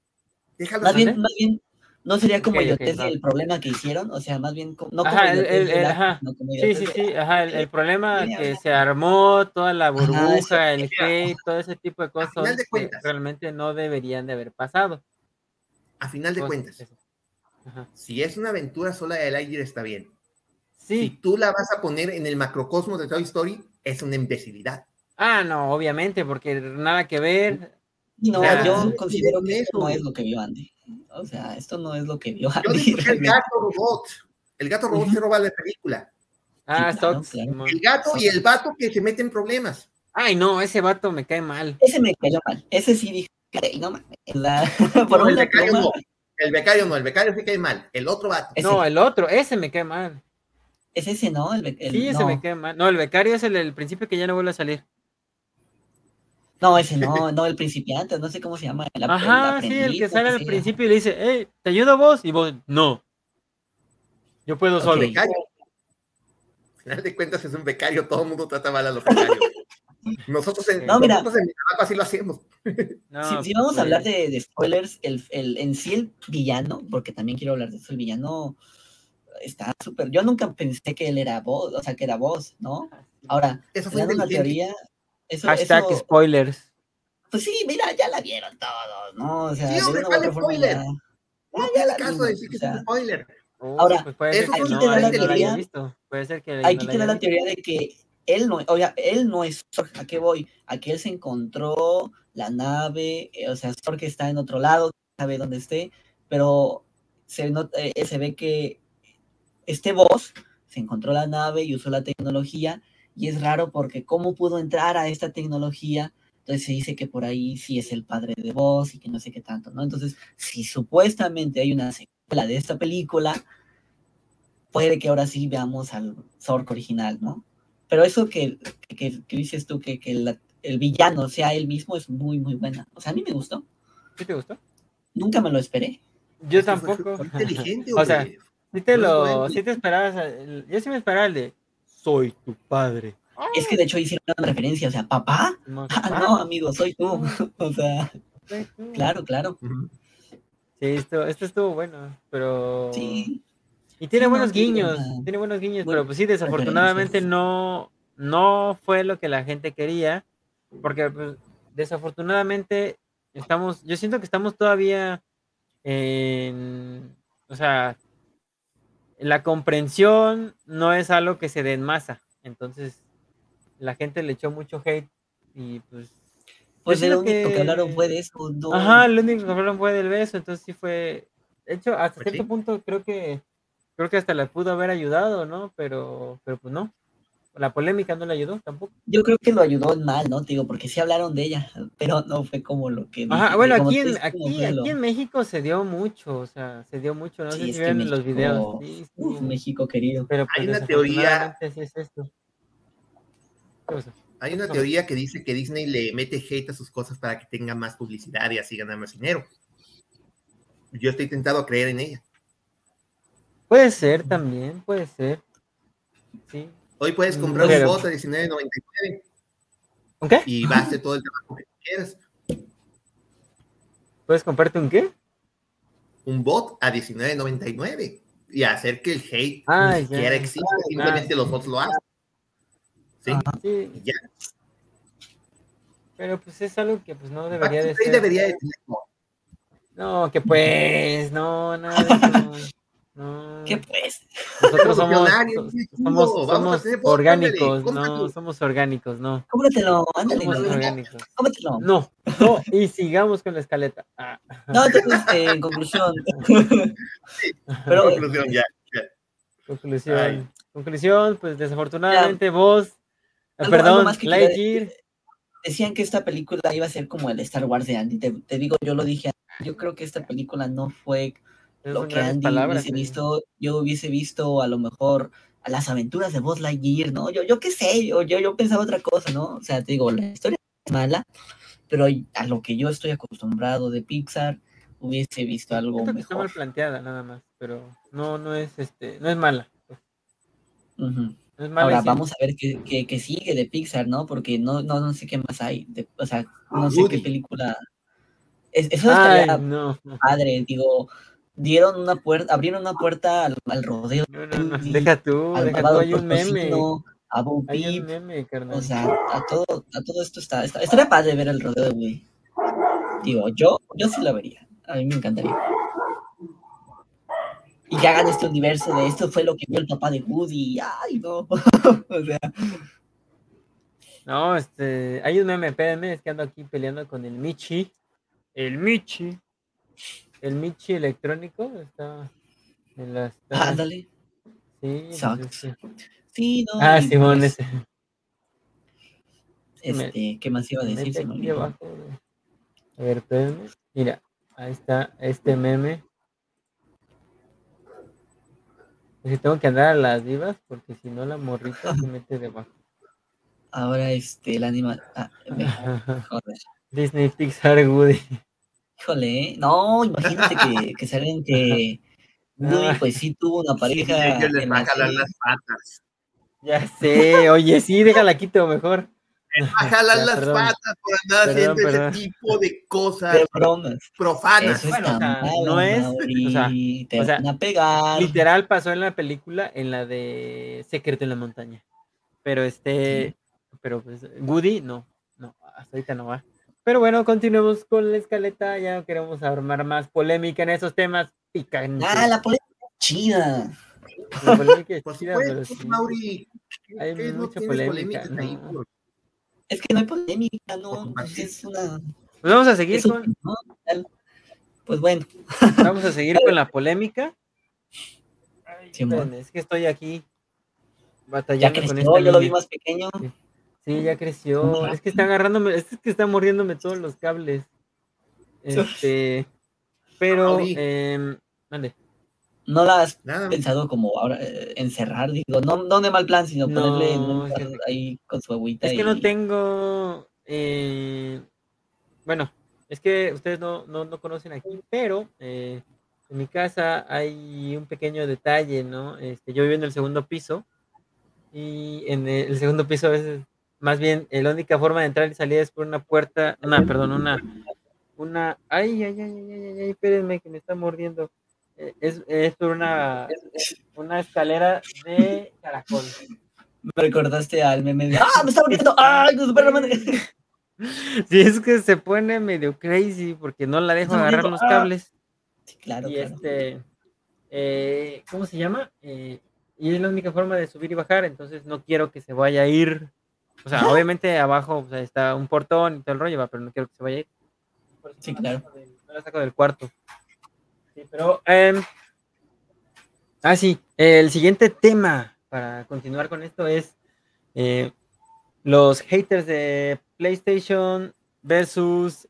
Déjalo Más bien, saber. más bien, no sería como Ok, ok, idiotez va. del problema que hicieron, o sea, más bien, como- no como Ajá, el- el- del el- ajá. como Sí, sí, sí, ajá, el, el problema que se armó, toda la eso, burbuja, el hate, todo ese tipo de cosas de que cuentas. realmente no deberían de haber pasado. A final de cuentas, eso. Ajá. si es una aventura sola de Lightyear está bien. Si Sí. tú la vas a poner en el macrocosmos de Toy Story, es una imbecilidad. Ah, no, obviamente, porque nada que ver. No, Claro, yo considero que esto no eso. es lo que vio Andy. O sea, esto no es lo que vio Yo dije el gato robot. El gato robot se roba la película. Ah, Sí, claro, claro. El gato y el vato que se mete en problemas. Ay, no, ese vato me cae mal. Ese me cayó mal. Ese sí dije, "Ay, no mames. la- por No, el becario pluma, no. El becario no, el becario sí cae mal. El otro vato. Ese. No, el otro, ese me cae mal. Es ese, ¿no? El, el- Sí, ese no. me cae mal. No, el becario es el del principio que ya no vuelve a salir. No, ese no, no, el principiante, no sé cómo se llama. el Ajá, sí, el que sale al sea. principio y le dice, hey, ¿te ayudo vos? Y vos, no. Yo puedo Ok. solo. becario. Al final de cuentas es un becario, todo el mundo trata mal a los becarios. Nosotros en, No, mira. nosotros en mi trabajo así lo hacemos. No, si, si vamos pues, a hablar de, de spoilers, el, el, en sí el villano, porque también quiero hablar de eso, el villano está súper. Yo nunca pensé que él era vos, o sea, que era vos, ¿no? Ahora, Eso fue una teoría. Eso, Hashtag eso- spoilers. pues sí, mira, ya la vieron todos, ¿no? O sea, Sí, de hombre, ¿cuál forma spoiler? ya- No ya tiene la caso vimos, decir que o sea, es un spoiler. Uy, Ahora, pues puede ser aquí no, te da la teoría- visto. Puede ser que alguien Aquí te da la teoría de que él no, oiga, él no es Zorg, ¿a qué voy? A que él se encontró la nave, eh, o sea, Zorg está en otro lado, sabe dónde esté, pero se, nota- eh, se ve que este boss se encontró la nave y usó la tecnología, y es raro porque cómo pudo entrar a esta tecnología, entonces se dice que por ahí sí es el padre de Boss y que no sé qué tanto, ¿no? Entonces, si supuestamente hay una secuela de esta película, puede que ahora sí veamos al Zork original, ¿no? Pero eso que, que, que dices tú, que, que la- el villano sea él mismo, es muy, muy buena. O sea, a mí me gustó. ¿Sí te gustó? Nunca me lo esperé. Yo fue- tampoco. fue inteligente, o sea, sí te lo, sí te esperabas. yo sí me esperaba el de soy tu padre. Es que de hecho hicieron una referencia, o sea, papá. No, Ah, no, amigo, soy tú. O sea, tú. claro, claro. Sí, esto, esto estuvo bueno, pero. Sí. Y tiene Sí, buenos guiños, tiene buenos guiños, pero pues sí, desafortunadamente no, no fue lo que la gente quería, porque pues, desafortunadamente estamos, yo siento que estamos todavía en, o sea, la comprensión no es algo que se dé en masa, entonces la gente le echó mucho hate y pues... Pues lo siento único que hablaron fue de eso. No, Ajá, lo único que hablaron fue del beso, entonces sí fue. De hecho, hasta Pues cierto sí. punto creo que creo que hasta le pudo haber ayudado, ¿no? Pero, pero pues no. La polémica no le ayudó tampoco. Yo creo que lo ayudó en mal, ¿no? Te digo, porque sí hablaron de ella, pero no fue como lo que. Ajá, dije, bueno, aquí en, aquí, aquí en México se dio mucho, o sea, se dio mucho, no Sí, sé si vieron los México- videos. Sí, Uf, sí, México querido. Pero pues Hay una teoría- es esto. Hay una teoría que dice que Disney le mete hate a sus cosas para que tenga más publicidad y así ganar más dinero. Yo estoy tentado a creer en ella. Puede ser también, puede ser. Sí. Hoy puedes comprar Pero- un bot a $19.99 ¿Un qué? y hacer todo el trabajo que quieras. ¿Puedes comprarte un qué? Un bot a $19.99 y hacer que el hate Ah, ni siquiera exista, simplemente Ah, los bots lo hacen. ¿Sí? Sí. Ya. Pero pues es algo que pues no debería de Factory ser. debería de tener bot. No, que pues, no, nada de eso. No. ¿Qué pues? Nosotros somos, orgánicos, no, somos orgánicos, no. Cómpratelo, ándale, Somos no, orgánicos. cómpratelo. No, no, y sigamos con la escaleta. Ah, No, entonces, eh, en conclusión. Pero, Conclusión, ya. conclusión. Ay. Conclusión, pues desafortunadamente vos, Algo- algo perdón, Lightyear, decían que esta película iba a ser como el Star Wars de Andy. Te, te digo, yo lo dije. Yo creo que esta película no fue esas lo que Andy palabras. hubiese eh. visto. Yo hubiese visto a lo mejor a las aventuras de Buzz Lightyear, ¿no? Yo, yo qué sé, yo, yo, yo pensaba otra cosa, ¿no? O sea, te digo, la historia es mala, pero a lo que yo estoy acostumbrado de Pixar, hubiese visto algo que está mal mejor. planteada nada más, pero no, no es este, no es mala. pues. No es mala. Ahora vamos a ver qué, qué- qué sigue de Pixar, ¿no? Porque no, no, no sé qué más hay. de- o sea, no sé qué película. Es- eso Ay, estaría no, padre, digo, dieron una puerta, abrieron una puerta al, al rodeo, no, no, no, Woody, deja tú, al deja tú, hay un meme, a Bo hay Peep, un meme, carnal. o sea, a todo, a todo esto está, está- estaría padre ver el rodeo de Woody. Digo, yo, yo sí la vería, a mí me encantaría. y que hagan este universo de esto fue lo que vio el papá de Woody. Ay, no. o sea, No, este, hay un meme, espérenme, es que ando aquí peleando con el Michi. El Michi. El Michi electrónico está en la... está- ándale. sí, pues, Sucks. este- Sí, no. Ah, Simón, pues, ese. Este, ¿qué más iba a decir? Se me abajo. A ver, espérenme. Mira, ahí está este meme. Tengo que andar a las divas porque si no la morrita se mete debajo. Ahora, este, el animal. Ah, me- joder. Disney Pixar Woody. Híjole, no, imagínate que, que salgan que Woody, Ah. pues sí tuvo una Sí, pareja. les va a la jalar las patas. Ya sé, oye, sí, déjala quito mejor. Va a jalar Ya, las perdón. patas por andar Perdón, haciendo perdón. ese tipo de cosas De profanas. Eso Bueno, no es- Mauri, o sea, te o sea, van a pegar. Literal pasó en la película, en la de Secreto en la Montaña. Pero este, pero pues Woody, no, no, hasta ahorita no va. Pero bueno, continuemos con la escaleta. Ya no queremos armar más polémica en esos temas picantes. Ah, la polémica chida. La polémica es chida, pero sí. Mauri. Hay ¿Qué no mucha tienes polémica, polémicas ahí ¿no? por- Es que no hay polémica, no. Es una. Pues vamos a seguir es con, ¿no? Pues bueno, vamos a seguir con la polémica. Ay, espérenme, es que estoy aquí ya batallando con esta yo lo vi más pequeño. Sí, ya creció. Es que está agarrándome, es que está mordiéndome todos los cables. Este, pero, mande. No la has Nada, pensado como ahora eh, encerrar, digo, no, no de mal plan, sino No, ponerle en un es lugar que- ahí con su agüita. Es que no tengo, eh, bueno, es que ustedes no, no, no conocen aquí, pero eh, en mi casa hay un pequeño detalle, ¿no? Este, yo vivo en el segundo piso y en el segundo piso a veces, más bien, eh, la única forma de entrar y salir es por una puerta, una, perdón, una, una, ay, ay, ay, ay, ay, ay, ay, espérenme que me está mordiendo. Eh, Es, es por una, una escalera de caracol. Me recordaste al meme de ¡Ah, me está muriendo! ¡Ay, no, Superman! Sí, es que se pone medio crazy porque no la dejo agarrar los ah. cables. Sí, claro, y claro. este, eh, ¿cómo se llama? Eh, y es la única forma de subir y bajar, entonces no quiero que se vaya a ir. O sea, obviamente abajo o sea, está un portón y todo el rollo, va, pero no quiero que se vaya a ir. Sí, claro. del- no la saco del cuarto. Sí, pero, em, ah, sí, el siguiente tema para continuar con esto es eh, los haters de PlayStation versus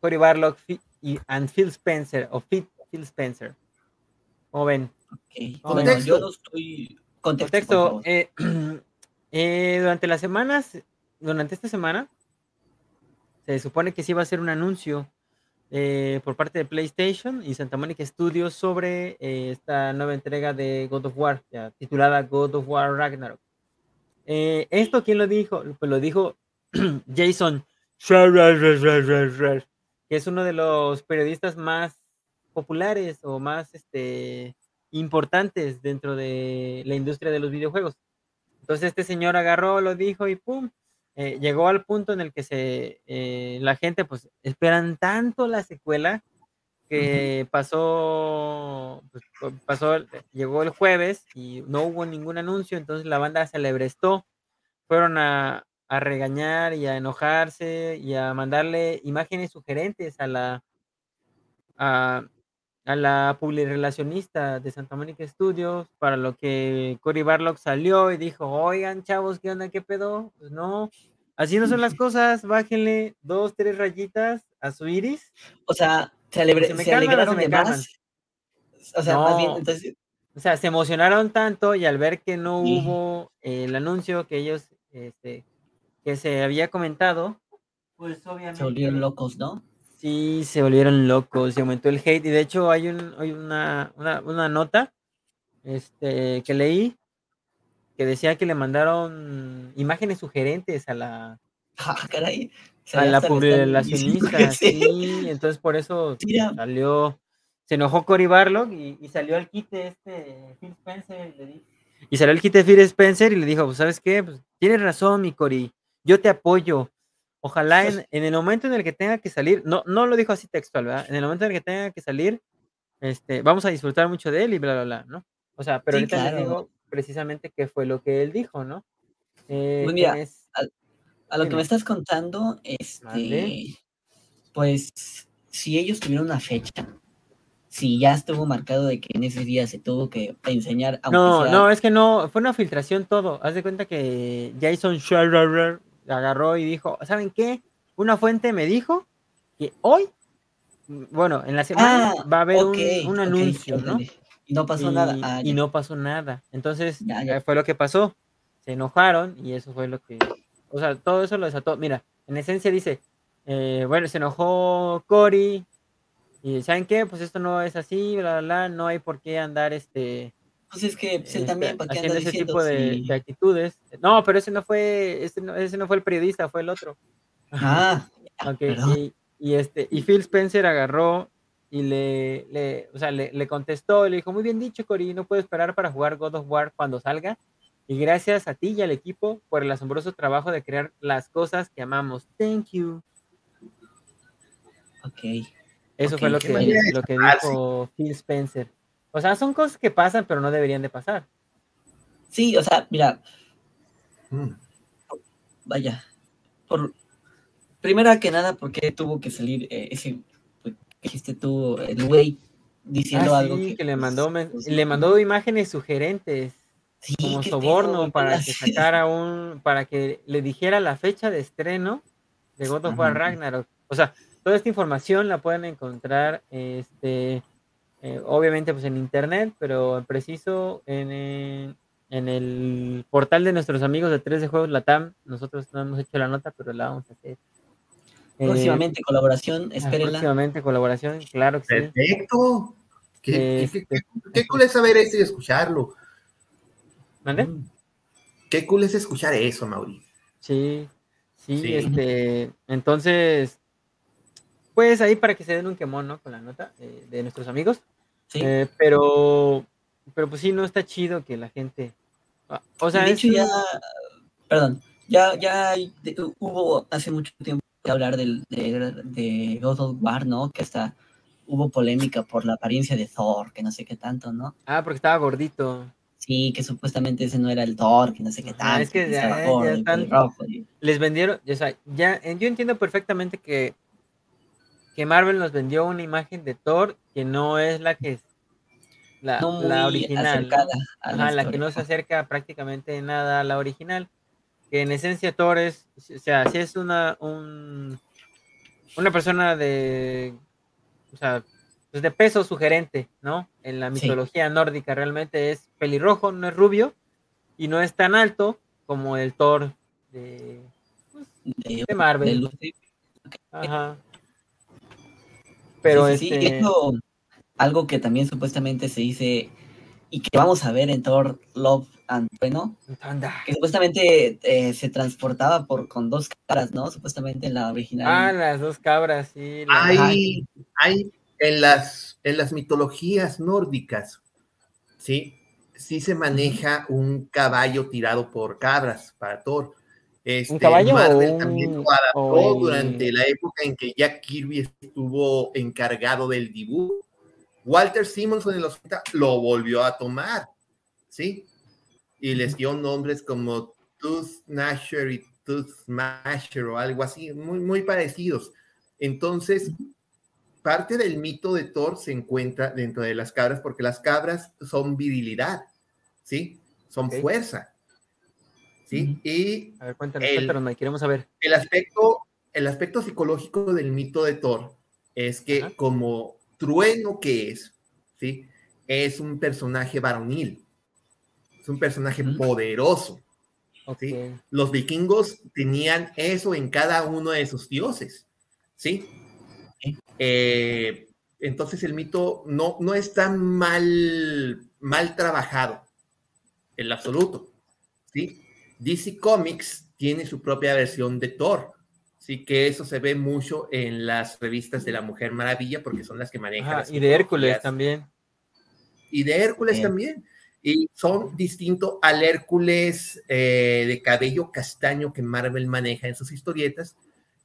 Cory Barlog Fi- y and Phil Spencer o Phil, Phil Spencer. ¿Cómo ven? Ok. Contexto. Yo no estoy... Contexto, por Contexto. favor. eh, eh, durante las semanas, durante esta semana, se supone que sí va a ser un anuncio eh, por parte de PlayStation y Santa Monica Studios sobre eh, esta nueva entrega de God of War, ya, titulada God of War Ragnarok. Eh, ¿Esto quién lo dijo? Pues lo dijo Jason, que es uno de los periodistas más populares o más este, importantes dentro de la industria de los videojuegos. Entonces este señor agarró, lo dijo y ¡pum! eh, llegó al punto en el que se, eh, la gente pues esperan tanto la secuela que pasó, pues, pa- pasó, llegó el jueves y no hubo ningún anuncio, entonces la banda se lebrestó, fueron a, a regañar y a enojarse y a mandarle imágenes sugerentes a la, a, a la publirelacionista de Santa Mónica Studios, para lo que Cory Barlock salió y dijo, oigan chavos, ¿qué onda? ¿Qué pedo? Pues no, así no son las cosas, bájenle dos, tres rayitas a su iris. O sea, se, alebre- ¿Se me se calman o se alegraron me de más. O sea, más bien, entonces, O sea, se emocionaron tanto y al ver que no Sí. hubo eh, el anuncio que ellos, este, que se había comentado, pues obviamente se volvieron locos, ¿no? Sí se volvieron locos, se aumentó el hate y de hecho hay, un, hay una, una, una nota este, que leí que decía que le mandaron imágenes sugerentes a la, Ah, caray. A la sí. sí, entonces por eso Mira. salió, se enojó Cory Barlog y, y salió al quite este Phil Spencer y le y salió el quite Phil Spencer y le dijo, pues sabes qué, pues tienes razón mi Cory, yo te apoyo, ojalá en, en el momento en el que tenga que salir, no, no lo dijo así textual, ¿verdad? En el momento en el que tenga que salir, este, vamos a disfrutar mucho de él y bla, bla, bla, ¿no? O sea, pero Sí, ahorita les claro. digo precisamente qué fue lo que él dijo, ¿no? Eh, Pues mira, es- A lo que me estás contando, este, Vale. pues si ellos tuvieron una fecha, si ya estuvo marcado de que en ese día se tuvo que enseñar, No, sea- no, es que no, fue una filtración todo. Haz de cuenta que Jason Schreier agarró y dijo, ¿saben qué? Una fuente me dijo que hoy, bueno, en la semana Ah, va a haber un- anuncio, ¿no? Y no pasó y, nada. Ah, y no pasó nada. Entonces, Ya, ya. eh, fue lo que pasó. Se enojaron y eso fue lo que, o sea, todo eso lo desató. Mira, en esencia dice, eh, bueno, se enojó Cory y ¿saben qué? Pues esto no es así, bla, bla, bla, no hay por qué andar, este, Pues es que pues, él este, también, ¿para qué anda ese diciendo tipo de, si- de actitudes. No, pero ese no fue, ese no, ese no fue el periodista, fue el otro. Ah, ya, Ok, perdón. y, y este, y Phil Spencer agarró y le, le, o sea, le, le contestó, y le dijo, muy bien dicho, Cory, no puedo esperar para jugar God of War cuando salga. Y gracias a ti y al equipo por el asombroso trabajo de crear las cosas que amamos. Thank you. Ok. Eso fue lo que, lo que dijo Phil Spencer. O sea, son cosas que pasan, pero no deberían de pasar. Sí, o sea, mira, Mm. vaya. Por primera que nada, ¿por qué tuvo que salir eh, ese pues, que dijiste tú, el güey diciendo Ah, algo sí, que, le mandó, pues, le mandó imágenes sugerentes. sí, como soborno para que sacara un, para que le dijera la fecha de estreno de God of War. Ragnarok. O sea, toda esta información la pueden encontrar, este, eh, obviamente pues en internet, pero en preciso en, eh, en el portal de nuestros amigos de 3 de Juegos Latam. Nosotros no hemos hecho la nota, pero la vamos a hacer. Eh, Próximamente colaboración, ah, espérenla. próximamente colaboración, claro que sí. Perfecto. ¿Qué, qué- Este- qué- qué cool es saber eso y escucharlo? ¿Mande? Mm. Qué cool es escuchar eso, Mauri. Sí, sí, Sí. este, entonces, pues ahí para que se den un quemón, ¿no? Con la nota eh, de nuestros amigos, Sí. Eh, pero, pero pues sí, no está chido que la gente, ah, o sea, de hecho, ya, perdón, ya, ya hubo hace mucho tiempo que hablar del, de, de God of War, ¿no? Que hasta hubo polémica por la apariencia de Thor, que no sé qué tanto, ¿no? ah, porque estaba gordito, Sí, que supuestamente ese no era el Thor, que no sé qué tanto. es que que ya- están- y- les vendieron, o sea, ya, eh, yo entiendo perfectamente que, que Marvel nos vendió una imagen de Thor que no es la que es, la, no la original, ¿no? acercada a Ajá, la que no se acerca prácticamente en nada a la original. Que en esencia Thor es, o sea, si es una, un, una persona de, o sea, pues de peso sugerente, ¿no? En la Sí. mitología nórdica realmente es pelirrojo, no es rubio y no es tan alto como el Thor de, de, de Marvel. de. Ajá. Pero Sí, este, algo que también supuestamente se dice y que vamos a ver en Thor Love and Trueno, anda. que supuestamente eh, se transportaba por con dos caras, ¿no? Supuestamente en la original. Ah, las dos cabras, sí. la- Hay, hay en las, en las mitologías nórdicas, ¿sí? Sí se maneja un caballo tirado por cabras para Thor. Este, caballo Marvel un- también lo adaptó durante la época en que Jack Kirby estuvo encargado del dibujo. Walter Simonson en los 80 lo volvió a tomar, ¿sí? Y les dio nombres como Tooth Snatcher y Tooth Smasher o algo así, muy, muy parecidos. Entonces, parte del mito de Thor se encuentra dentro de las cabras porque las cabras son virilidad, ¿sí? Son fuerza, ¿sí? Y A ver, cuéntanos, el- cuéntanos, queremos saber. el aspecto, el aspecto psicológico del mito de Thor es que Ajá. como trueno que es, ¿sí? Es un personaje varonil, es un personaje poderoso. Los vikingos tenían eso en cada uno de sus dioses. Sí. Eh, entonces el mito no, no está mal, mal trabajado, en absoluto, ¿sí? DC Comics tiene su propia versión de Thor, sí que eso se ve mucho en las revistas de la Mujer Maravilla porque son las que manejan. Ajá, las y de Hércules también. y de Hércules Bien. también. Y son distintos al Hércules eh, de cabello castaño que Marvel maneja en sus historietas.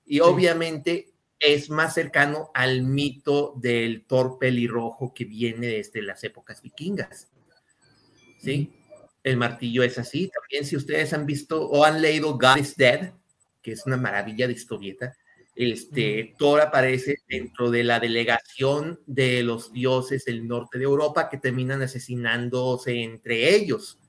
Y obviamente es más cercano al mito del Thor pelirrojo que viene desde las épocas vikingas. ¿Sí? El martillo es así. También si ustedes han visto o han leído God is Dead, que es una maravilla de historieta, este, Thor aparece dentro de la delegación de los dioses del norte de Europa que terminan asesinándose entre ellos,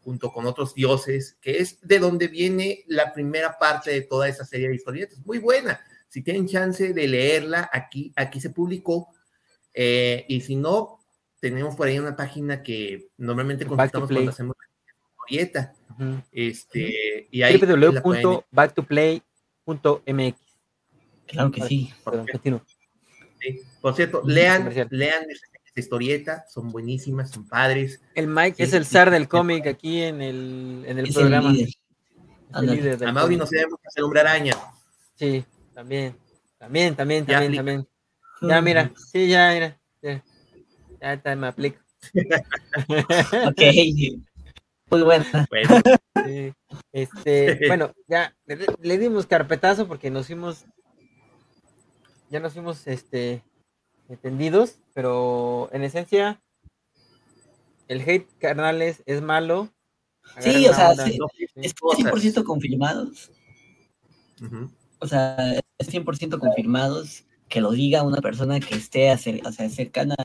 junto con otros dioses, que es de donde viene la primera parte de toda esa serie de historietas. Muy buena. Si tienen chance de leerla, aquí, aquí se publicó. Eh, y si no, tenemos por ahí una página que normalmente consultamos cuando hacemos la historieta. este, y ahí www.backtoplay.mx Claro que sí. Por cierto, lean, lean esta historieta, son buenísimas, son padres. El Mike es el zar del cómic aquí en el, en el programa. El líder. a Mauri no se debe hacer hombre araña. Sí, también. También, también, también, también. Ya, mira, sí, ya, mira. Ya, está, me aplico. ok. Muy buena. Bueno. Este, bueno, ya le, le, dimos carpetazo porque nos fuimos ya nos fuimos este, entendidos, pero en esencia, el hate carnales es malo. Sí, o sea, sí, es 100% confirmados. O sea, es 100% confirmados que lo diga una persona que esté o sea, cercana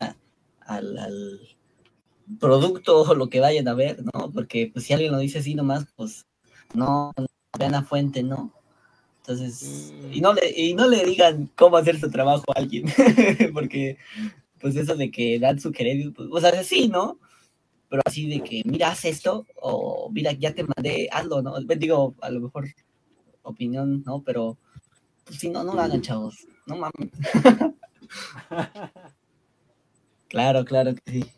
al, producto o lo que vayan a ver, ¿no? Porque pues si alguien lo dice así nomás, pues no, no vean a fuente, ¿no? Entonces, y no le, y no le digan cómo hacer su trabajo a alguien, porque pues eso de que dan su querer, pues, o sea, sí, ¿no? Pero así de que, mira, haz esto, o mira, ya te mandé, hazlo, ¿no? Digo, a lo mejor opinión, ¿no? Pero, pues si no, no lo hagan, chavos, no mames. claro, claro que sí.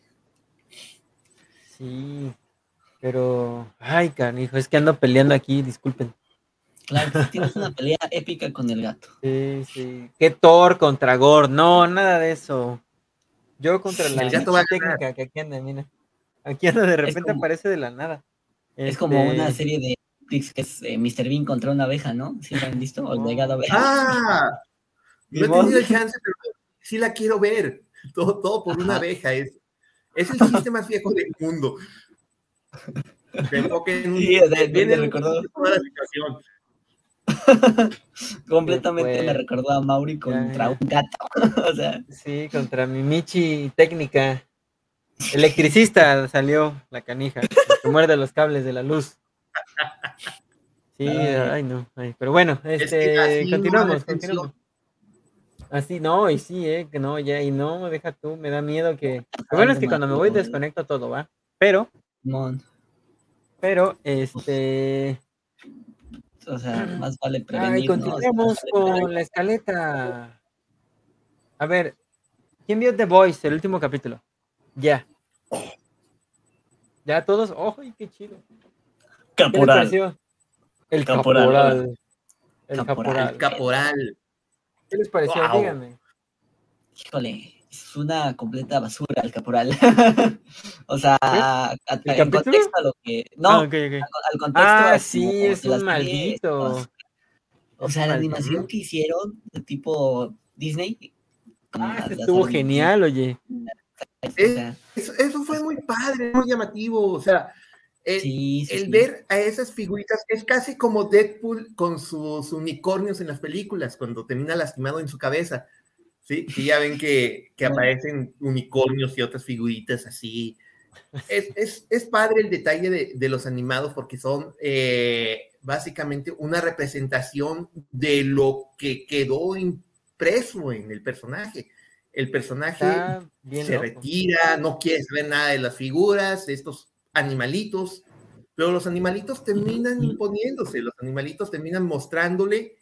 Sí, pero, ay, canijo, es que ando peleando aquí, disculpen. Claro, tienes una pelea épica con el gato. Sí, sí. ¿Qué Thor contra Gore? No, nada de eso. Yo contra la técnica que aquí anda, mira. Aquí anda, de repente aparece de la nada. Es como una este serie de que es eh, Mr. Bean contra una abeja, ¿no? ¿Sí lo han visto? O legado Ah, no he tenido chance, pero sí la quiero ver. Todo, todo por una abeja. Es, es el chiste más viejo del mundo. Se enfoque en un, sí, viene toda la situación. Completamente me recordó a Mauri contra un gato. o sea. Sí, contra mi Michi técnica. Electricista salió la canija, que muerde los cables de la luz. Sí, ay, no, pero bueno, este, continuamos, continuamos. Así, no, y sí, eh, que no, ya, y no, deja tú, me da miedo que. Lo bueno es que cuando me voy desconecto todo, ¿va? Pero. Pero, este. O sea, más vale prevenir. Ay, continuemos con la escaleta. A ver, ¿quién vio The Voice, el último capítulo? Ya. Ya todos, ¡ojo! qué chido! Caporal. el caporal. El caporal. El caporal. ¿Qué les pareció? Díganme. Híjole, es una completa basura el caporal. o sea, al contexto a lo que. No, ah, Al, contexto. Ah, sí, es un maldito. o sea, la animación que hicieron, de tipo Disney. Ah, estuvo genial, oye. eso, fue muy padre, muy llamativo. O sea, el, ver a esas figuritas es casi como Deadpool con sus unicornios en las películas, cuando termina lastimado en su cabeza. Sí, ya ven que, aparecen unicornios y otras figuritas así. Es, es, padre el detalle de, los animados porque son eh, básicamente una representación de lo que quedó impreso en el personaje. El personaje se retira, no quiere saber nada de las figuras, de estos animalitos, pero los animalitos terminan imponiéndose, los animalitos terminan mostrándole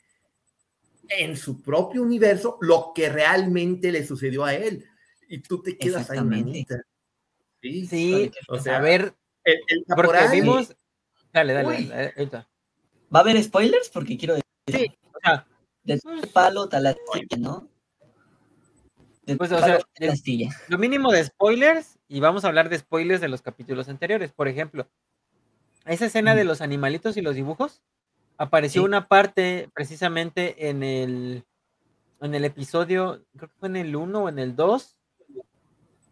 en su propio universo lo que realmente le sucedió a él. Y tú te quedas ahí, manita. Sí, sí o sea, a ver, el, porque vimos... Dale, dale, ¿Va a haber spoilers? Porque quiero decir... Sí, o sea... De palo talastilla, ¿no? pues, o sea, lo mínimo de spoilers, y vamos a hablar de spoilers de los capítulos anteriores. Por ejemplo, esa escena de los animalitos y los dibujos, apareció una parte precisamente en el en el episodio, creo que fue en el 1 o en el 2,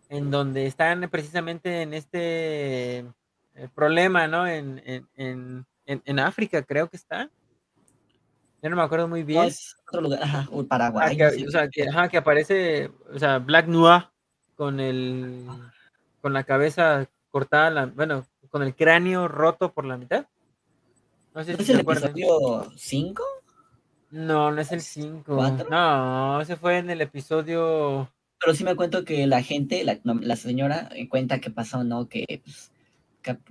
en donde están precisamente en este eh, problema, ¿no? En, en, en, en, África, creo que está. Yo no me acuerdo muy bien. es otro lugar, ajá, Paraguay. Ah, que, o sea, que, ajá, que aparece, o sea, Black Noir con el, con la cabeza cortada, la, bueno, con el cráneo roto por la mitad. No sé si ¿Es el episodio 5? No, no es el 5. No, ese fue en el episodio. Pero sí me cuento que la gente, la, la señora, eh, cuenta que pasó, ¿no? Que pues,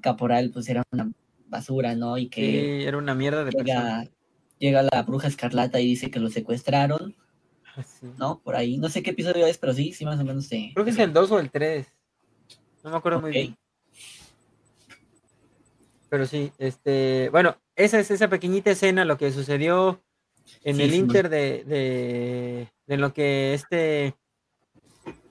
Caporal pues era una basura, ¿no? Y que. Sí, era una mierda de llega, Llega la bruja escarlata y dice que lo secuestraron. Ah, ¿No? Por ahí. No sé qué episodio es, pero sí, sí, más o menos. Sí. Creo que es el 2 o el 3. No me acuerdo muy bien. Pero sí, este, bueno, esa es esa pequeñita escena, lo que sucedió en el Inter de, de, lo que este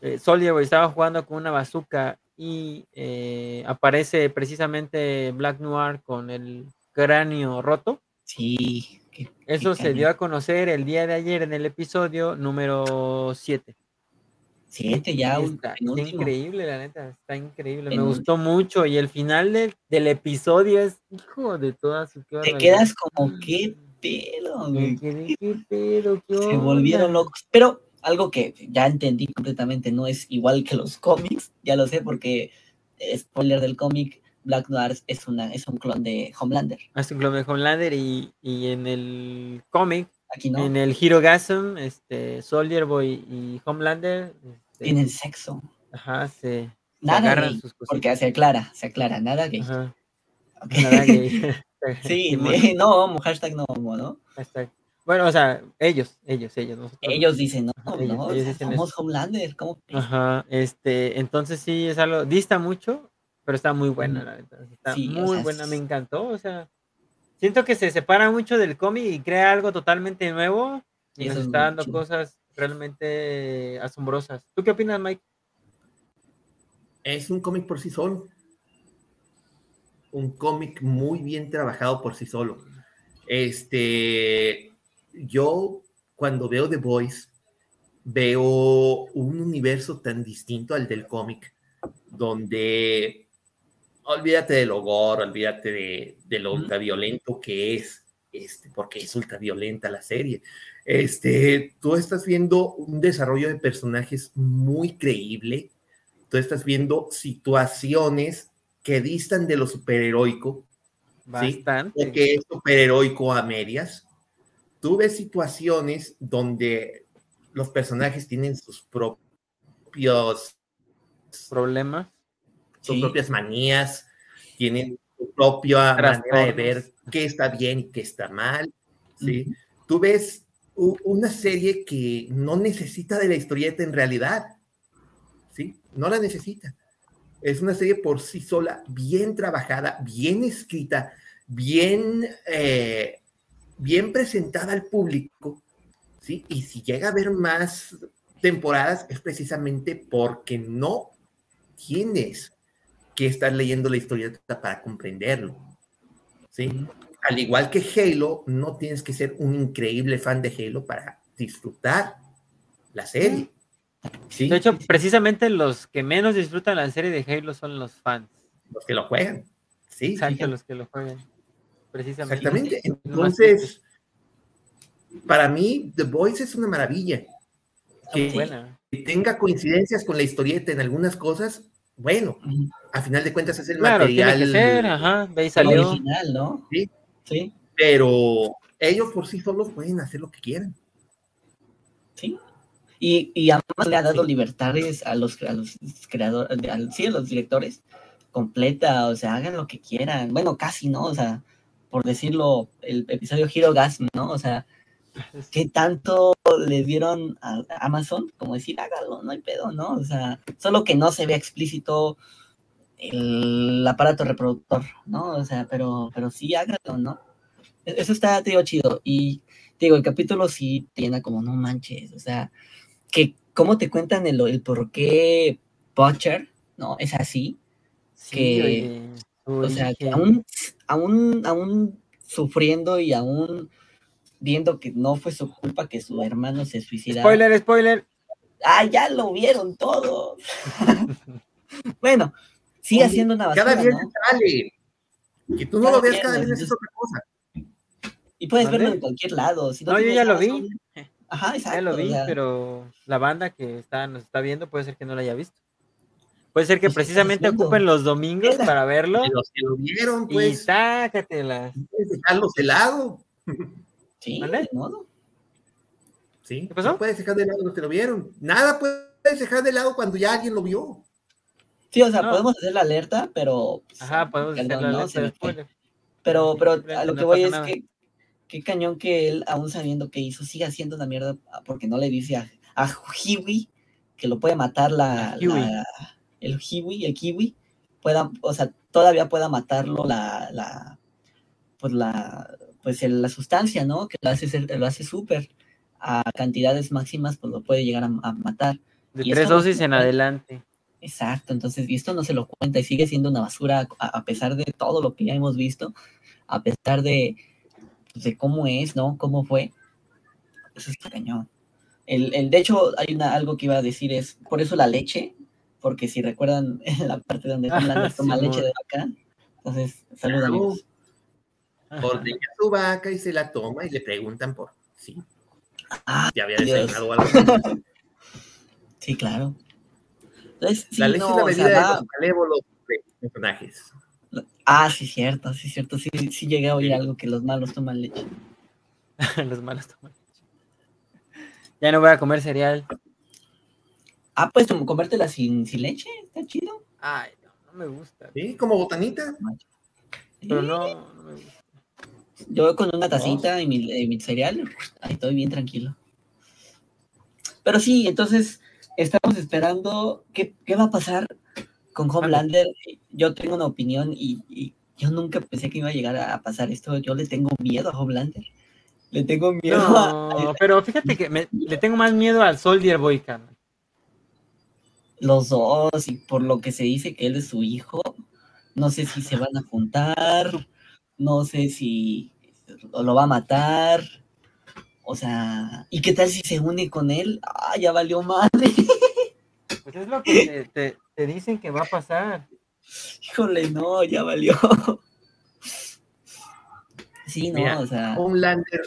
eh, Soldier estaba jugando con una bazooka y eh, aparece precisamente Black Noir con el cráneo roto. Sí. Eso se dio a conocer el día de ayer en el episodio número 7. Siete ya. Está, increíble, la neta, está increíble. Me gustó mucho y el final del, del episodio es, hijo de todas Te quedas como, qué pedo, ¿Qué, pedo? Se volvieron locos. Pero algo que ya entendí completamente, no es igual que los cómics, ya lo sé porque, spoiler del cómic, Black Noir es, una, es un clon de Homelander. Es un clon de Homelander y, y en el cómic, Aquí no. en el Hero Gasm, este, Soldier Boy y Homelander tienen sexo. Ajá, se, nada gay, porque se aclara, se aclara, nada gay. Nada gay. sí, no, hashtag no ¿no? Hashtag. Bueno, o sea, ellos, ellos, ellos. Ellos dicen, no, no, somos Homelander, ¿cómo? Ajá, este, entonces sí es algo, dista mucho, pero está muy buena, la verdad. Está muy buena, me encantó, o sea, siento que se separa mucho del cómic y crea algo totalmente nuevo y, nos está dando cosas realmente asombrosas. ¿Tú qué opinas, Mike? Es un cómic por sí solo. Un cómic muy bien trabajado por sí solo. Este, yo cuando veo The Voice, veo un universo tan distinto al del cómic, donde olvídate del horror, olvídate de, de lo ultraviolento que es, este, porque es ultraviolenta la serie. Este, tú estás viendo un desarrollo de personajes muy creíble, tú estás viendo situaciones que distan de lo superheroico, Bastante. ¿sí? que es superheroico a medias. Tú ves situaciones donde los personajes tienen sus propios problemas, sus propias manías, tienen su propia manera de ver qué está bien y qué está mal. ¿sí? Tú ves una serie que no necesita de la historieta en realidad. ¿Sí? No la necesita. Es una serie por sí sola, bien trabajada, bien escrita, bien, eh, bien presentada al público. ¿sí? Y si llega a haber más temporadas es precisamente porque no tienes que estar leyendo la historieta para comprenderlo. ¿sí? Al igual que Halo, no tienes que ser un increíble fan de Halo para disfrutar la serie. ¿Sí? De hecho, precisamente los que menos disfrutan la serie de Halo son los fans. Los que lo juegan. Sí. Exacto, los que lo juegan. Precisamente. Exactamente. Entonces, para mí, The Voice es una maravilla. Que, que, tenga coincidencias con la historieta en algunas cosas, bueno, a final de cuentas es el material. Tiene que ser, ajá, ve salió. Original, ¿no? Sí, Sí. Pero ellos por sí solos pueden hacer lo que quieran. Sí. Y, y además le ha dado libertades a los, a los creadores, sí, a los directores completa, o sea, hagan lo que quieran. Bueno, casi, ¿no? O sea, por decirlo, el episodio Hero Gasm, ¿no? O sea, ¿qué tanto le dieron a Amazon? Como decir, hágalo, no hay pedo, ¿no? O sea, solo que no se vea explícito el aparato reproductor, ¿no? O sea, pero, pero sí hágalo, ¿no? E-, eso está, te digo, chido. Y digo, el capítulo sí tiene como, no manches, o sea, que cómo te cuentan el, el por qué Butcher, ¿no? Es así. que, o sea, que aún, aún, aún sufriendo y aún viendo que no fue su culpa que su hermano se suicidara. Spoiler, spoiler. Ah, ya lo vieron todos. bueno, sigue Oye, haciendo una basura, Cada viernes ¿no? sale. Que tú no Cada lo veas cada viernes, es otra cosa. Y puedes verlo en cualquier lado. Si No, yo ya lo vi. Ajá, exacto. Ya lo o vi, sea, pero la banda que está, nos está viendo puede ser que no lo haya visto. Puede ser que Pues, ¿qué estás precisamente ocupen los domingos para verlo De los que lo vieron, y pues, sácatelas. puedes dejarlos de lado. Sí, ¿Vale? de modo. ¿Sí? ¿Qué pasó? No puedes dejar de lado los que lo vieron. Nada puedes dejar de lado cuando ya alguien lo vio. Sí, o sea, No. podemos hacer la alerta, pero. pues, Ajá, podemos perdón, hacer la ¿no? Pero, pero a lo que voy es nada. que qué cañón que él, aún sabiendo que hizo, siga haciendo una mierda ah, porque no le dice a, a Hiwi que lo puede matar la, el Hiwi, el Kiwi, pueda, o sea, todavía pueda matarlo la, la pues la, pues el- la sustancia, ¿no? Que lo hace lo hace súper a cantidades máximas, pues lo puede llegar a, a matar. De Y tres dosis en adelante. Exacto, entonces, y esto no se lo cuenta y sigue siendo una basura a, a pesar de todo lo que ya hemos visto, a pesar de, pues, de cómo es, ¿no? Cómo fue. Eso está cañón. El, el, de hecho, hay una, algo que iba a decir, es por eso la leche, porque si recuerdan en la parte donde Homelander toma Simón. leche de vaca, entonces, salud Claro. amigos. Ordena su vaca y se la toma y le preguntan por sí. Ah, Ya había desayunado algo. sí, claro. Entonces, sí, la leche no, es la o sea, medida de los malévolos de personajes. Ah, sí, cierto, sí, cierto, sí, sí llegué a oír algo que los malos toman leche. Los malos toman leche. Ya no voy a comer cereal. Ah, pues comértela sin, sin leche, está chido. Ay, no, no me gusta. ¿Sí? Como botanita. Pero no, no me gusta. Yo con una tacita y mi, eh, mi cereal, ahí estoy bien tranquilo. Pero sí, entonces estamos esperando qué, qué va a pasar con Homelander. Yo tengo una opinión y, y yo nunca pensé que iba a llegar a pasar esto. Yo le tengo miedo a Homelander. Le tengo miedo a, No, pero fíjate que me- le tengo más miedo al Soldier Boy, carnal. los dos y por lo que se dice que él es su hijo. No sé si se van a juntar, no sé si lo va a matar. O sea, ¿y qué tal si se une con él? Ah, ya valió madre. Pues es lo que te, te- te dicen que va a pasar. Híjole, no, ya valió. Sí, no, Mira, o sea, Homelander,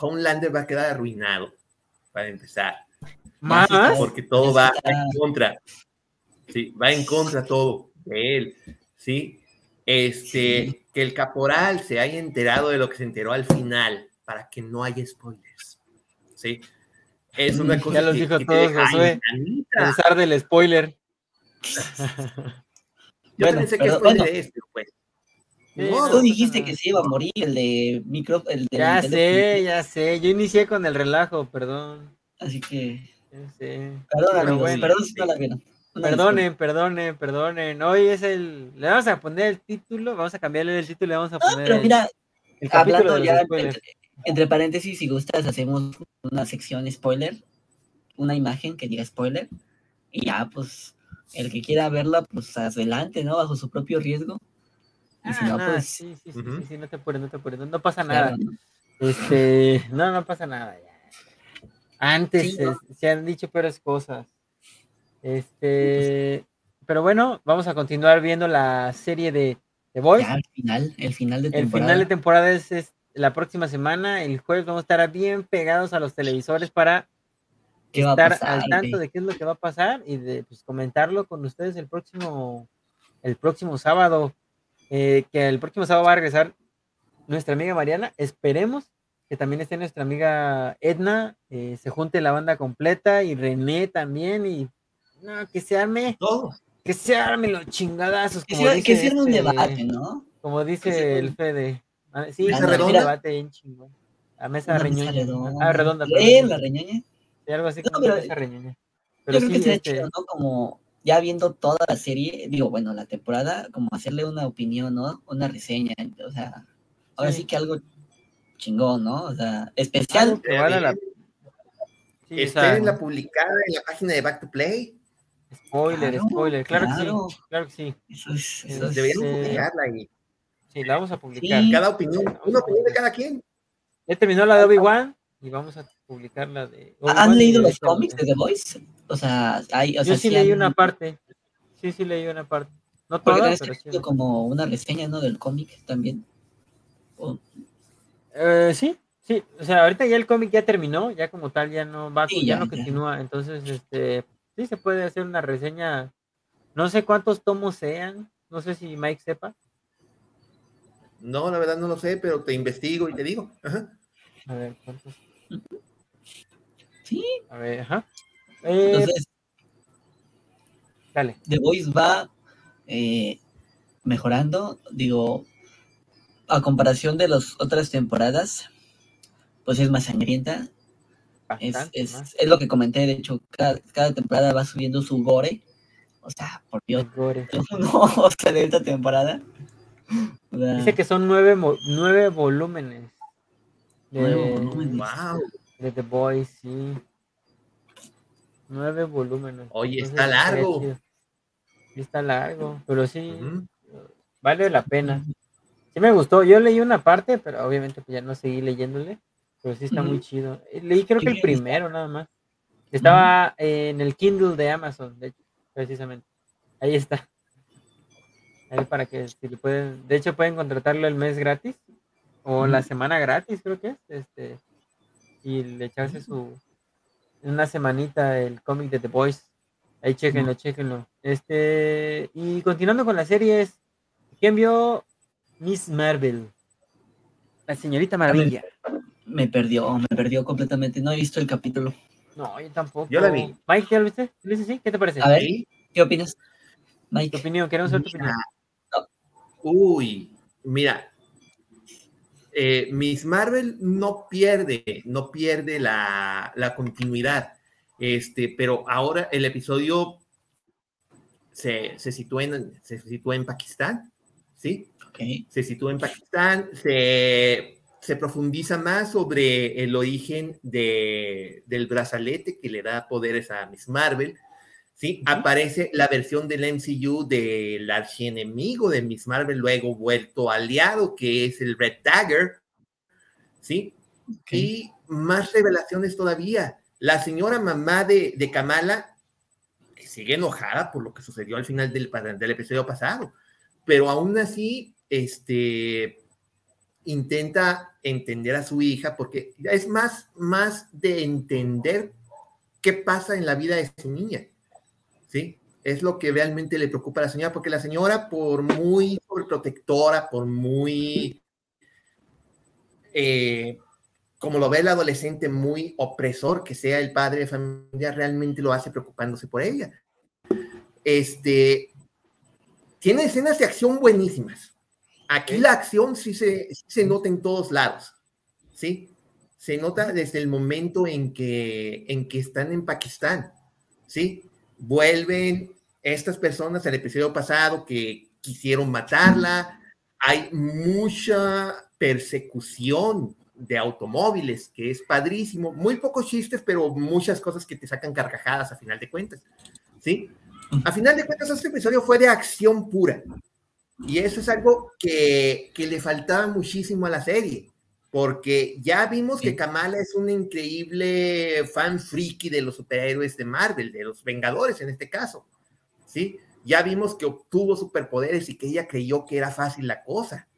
Homelander va a quedar arruinado, para empezar, ¿Más? porque todo va en contra. Sí, va en contra todo de él. Sí, este, Sí. que el caporal se haya enterado de lo que se enteró al final, para que no haya spoilers. Sí, es una cosa ya los que- dijo que todos, deja, "Ay, Josué". Pensar del spoiler. Yo Bueno, también sé que pero spoiler bueno. es, pero pues. No, tú dijiste que se iba a morir el de micro, el de Ya sé, ya sé. Yo inicié con el relajo, perdón. Así que, perdón, amigos, bueno, perdón si no la vieron. Perdonen, perdonen, perdonen. Hoy es el. Le vamos a poner el título, vamos a cambiarle el título y le vamos a disculpa. poner. Ah, pero el- mira, el capítulo hablando ya spoilers. Entre, paréntesis, si gustas, hacemos una sección spoiler, una imagen que diga spoiler, y ya, pues, el que quiera verla, pues adelante, ¿no? Bajo su propio riesgo. Y si Ah, no, no, pues, sí, sí, sí, Ujú. sí, sí, no te apures, no te apures, no, pasa claro, nada. ¿no? Este, no, no pasa nada. ya. Antes Sí, ¿no? se han dicho peores cosas. Este, pero bueno, vamos a continuar viendo la serie de The Boys. Ya, el final, el final de El temporada. final de temporada es, es la próxima semana. El jueves vamos a estar bien pegados a los televisores para ¿Qué va a estar pasar, al tanto de qué es lo que va a pasar y de pues, comentarlo con ustedes el próximo, el próximo sábado. eh, que el próximo sábado va a regresar nuestra amiga Mariana. Esperemos que también esté nuestra amiga Edna, eh, se junte la banda completa y René también y no, que se arme, Todo. que se arme los chingadazos. Que como sea, que dice sea un este- debate, ¿no? Como dice el un- Fede. Ah, Sí, Mesa redonda. debate chingón. La mesa reñoña. redonda. Ah, redonda. Eh, perdón. la reñoña. Sí, algo así No, como pero- mesa reñoña. Yo Pero creo sí, que este, chido, ¿no? Como ya viendo toda la serie, digo, bueno, la temporada, como hacerle una opinión, ¿no? Una reseña, o sea, ahora sí, Sí. que algo chingón, ¿no? O sea, especial. que valga la- sí, Esperen la publicada en la página de Back to Play. spoiler, Claro, spoiler, claro, claro. que sí, claro que sí. Eso es, eso es- Este, publicarla y Sí, la vamos a publicar. Sí. cada opinión, una opinión de cada quien. Ya terminó la de Obi-Wan y vamos a publicar la de. ¿Han leído los cómics de The Voice? O sea, hay, o sea, Yo sí leí han- una parte. Sí, sí leí una parte. No toda, pero sí. como una reseña, ¿no? Del cómic también. O- Eh, sí, sí. O sea, ahorita ya el cómic ya terminó, ya como tal ya no va, Sí, ya, ya, no ya. continúa. Entonces, este, sí se puede hacer una reseña. No sé cuántos tomos sean. No sé si Mike sepa. No, la verdad no lo sé, pero te investigo y te digo. Ajá. A ver, ¿cuántos? Sí, A ver, ajá. Eh, entonces dale. The Voice va eh, mejorando, digo, a comparación de las otras temporadas, pues es más sangrienta, es, es, más. es lo que comenté, de hecho, cada, cada temporada va subiendo su gore, o sea, por Dios, Gore. no, o sea, de esta temporada. Dice que son nueve, nueve volúmenes. De, Nueve volúmenes. Wow. de The Boys, sí. Nueve volúmenes. Oye, Entonces, está largo. Sí, está largo, pero sí, vale la pena. Sí me gustó. Yo leí una parte, pero obviamente pues ya no seguí leyéndole. Pero sí está muy chido. Eh, Leí creo ¿Y que el primero nada más. Estaba en el Kindle de Amazon, de hecho, precisamente. Ahí está. Ahí para que si le pueden, de hecho pueden contratarlo el mes gratis o la semana gratis, creo que es, este, y le echarse su una semanita el cómic de The Boys. Ahí chequenlo, chequenlo. Este, y continuando con las series, ¿quién vio Miss Marvel? La señorita Maravilla. me perdió, me perdió completamente, no he visto el capítulo. No, yo tampoco. Yo la vi. Mike, ¿ya lo viste? ¿Lo viste? Sí? ¿Qué te parece? A ver. ¿Qué opinas, Tu Mike? opinión, queremos saber tu opinión. Uy, mira, eh, Miss Marvel no pierde, no pierde la, la continuidad, este, pero ahora el episodio se, se, sitúa en, se sitúa en Pakistán, ¿sí? Ok, Se sitúa en Pakistán, se, se profundiza más sobre el origen de, del brazalete que le da poderes a Miss Marvel, ¿sí? Aparece la versión del MCU del archienemigo de Miss Marvel, luego vuelto aliado, que es el Red Dagger, ¿sí? Y más revelaciones todavía. La señora mamá de, de Kamala sigue enojada por lo que sucedió al final del, del episodio pasado, pero aún así, este, intenta entender a su hija porque es más, más de entender qué pasa en la vida de su niña, ¿sí? Es lo que realmente le preocupa a la señora, porque la señora, por muy sobreprotectora, por muy eh, como lo ve el adolescente muy opresor que sea el padre de familia, realmente lo hace preocupándose por ella. Este, tiene escenas de acción buenísimas. Aquí la acción sí se, sí se nota en todos lados, ¿sí? Se nota desde el momento en que, en que están en Pakistán, ¿sí? Vuelven estas personas al episodio pasado que quisieron matarla, hay mucha persecución de automóviles, que es padrísimo. Muy pocos chistes, pero muchas cosas que te sacan carcajadas a final de cuentas. ¿Sí? A final de cuentas, este episodio fue de acción pura. Y eso es algo que, que le faltaba muchísimo a la serie. Porque ya vimos que Kamala es un increíble fan friki de los superhéroes de Marvel, de los Vengadores en este caso. ¿Sí? Ya vimos que obtuvo superpoderes y que ella creyó que era fácil la cosa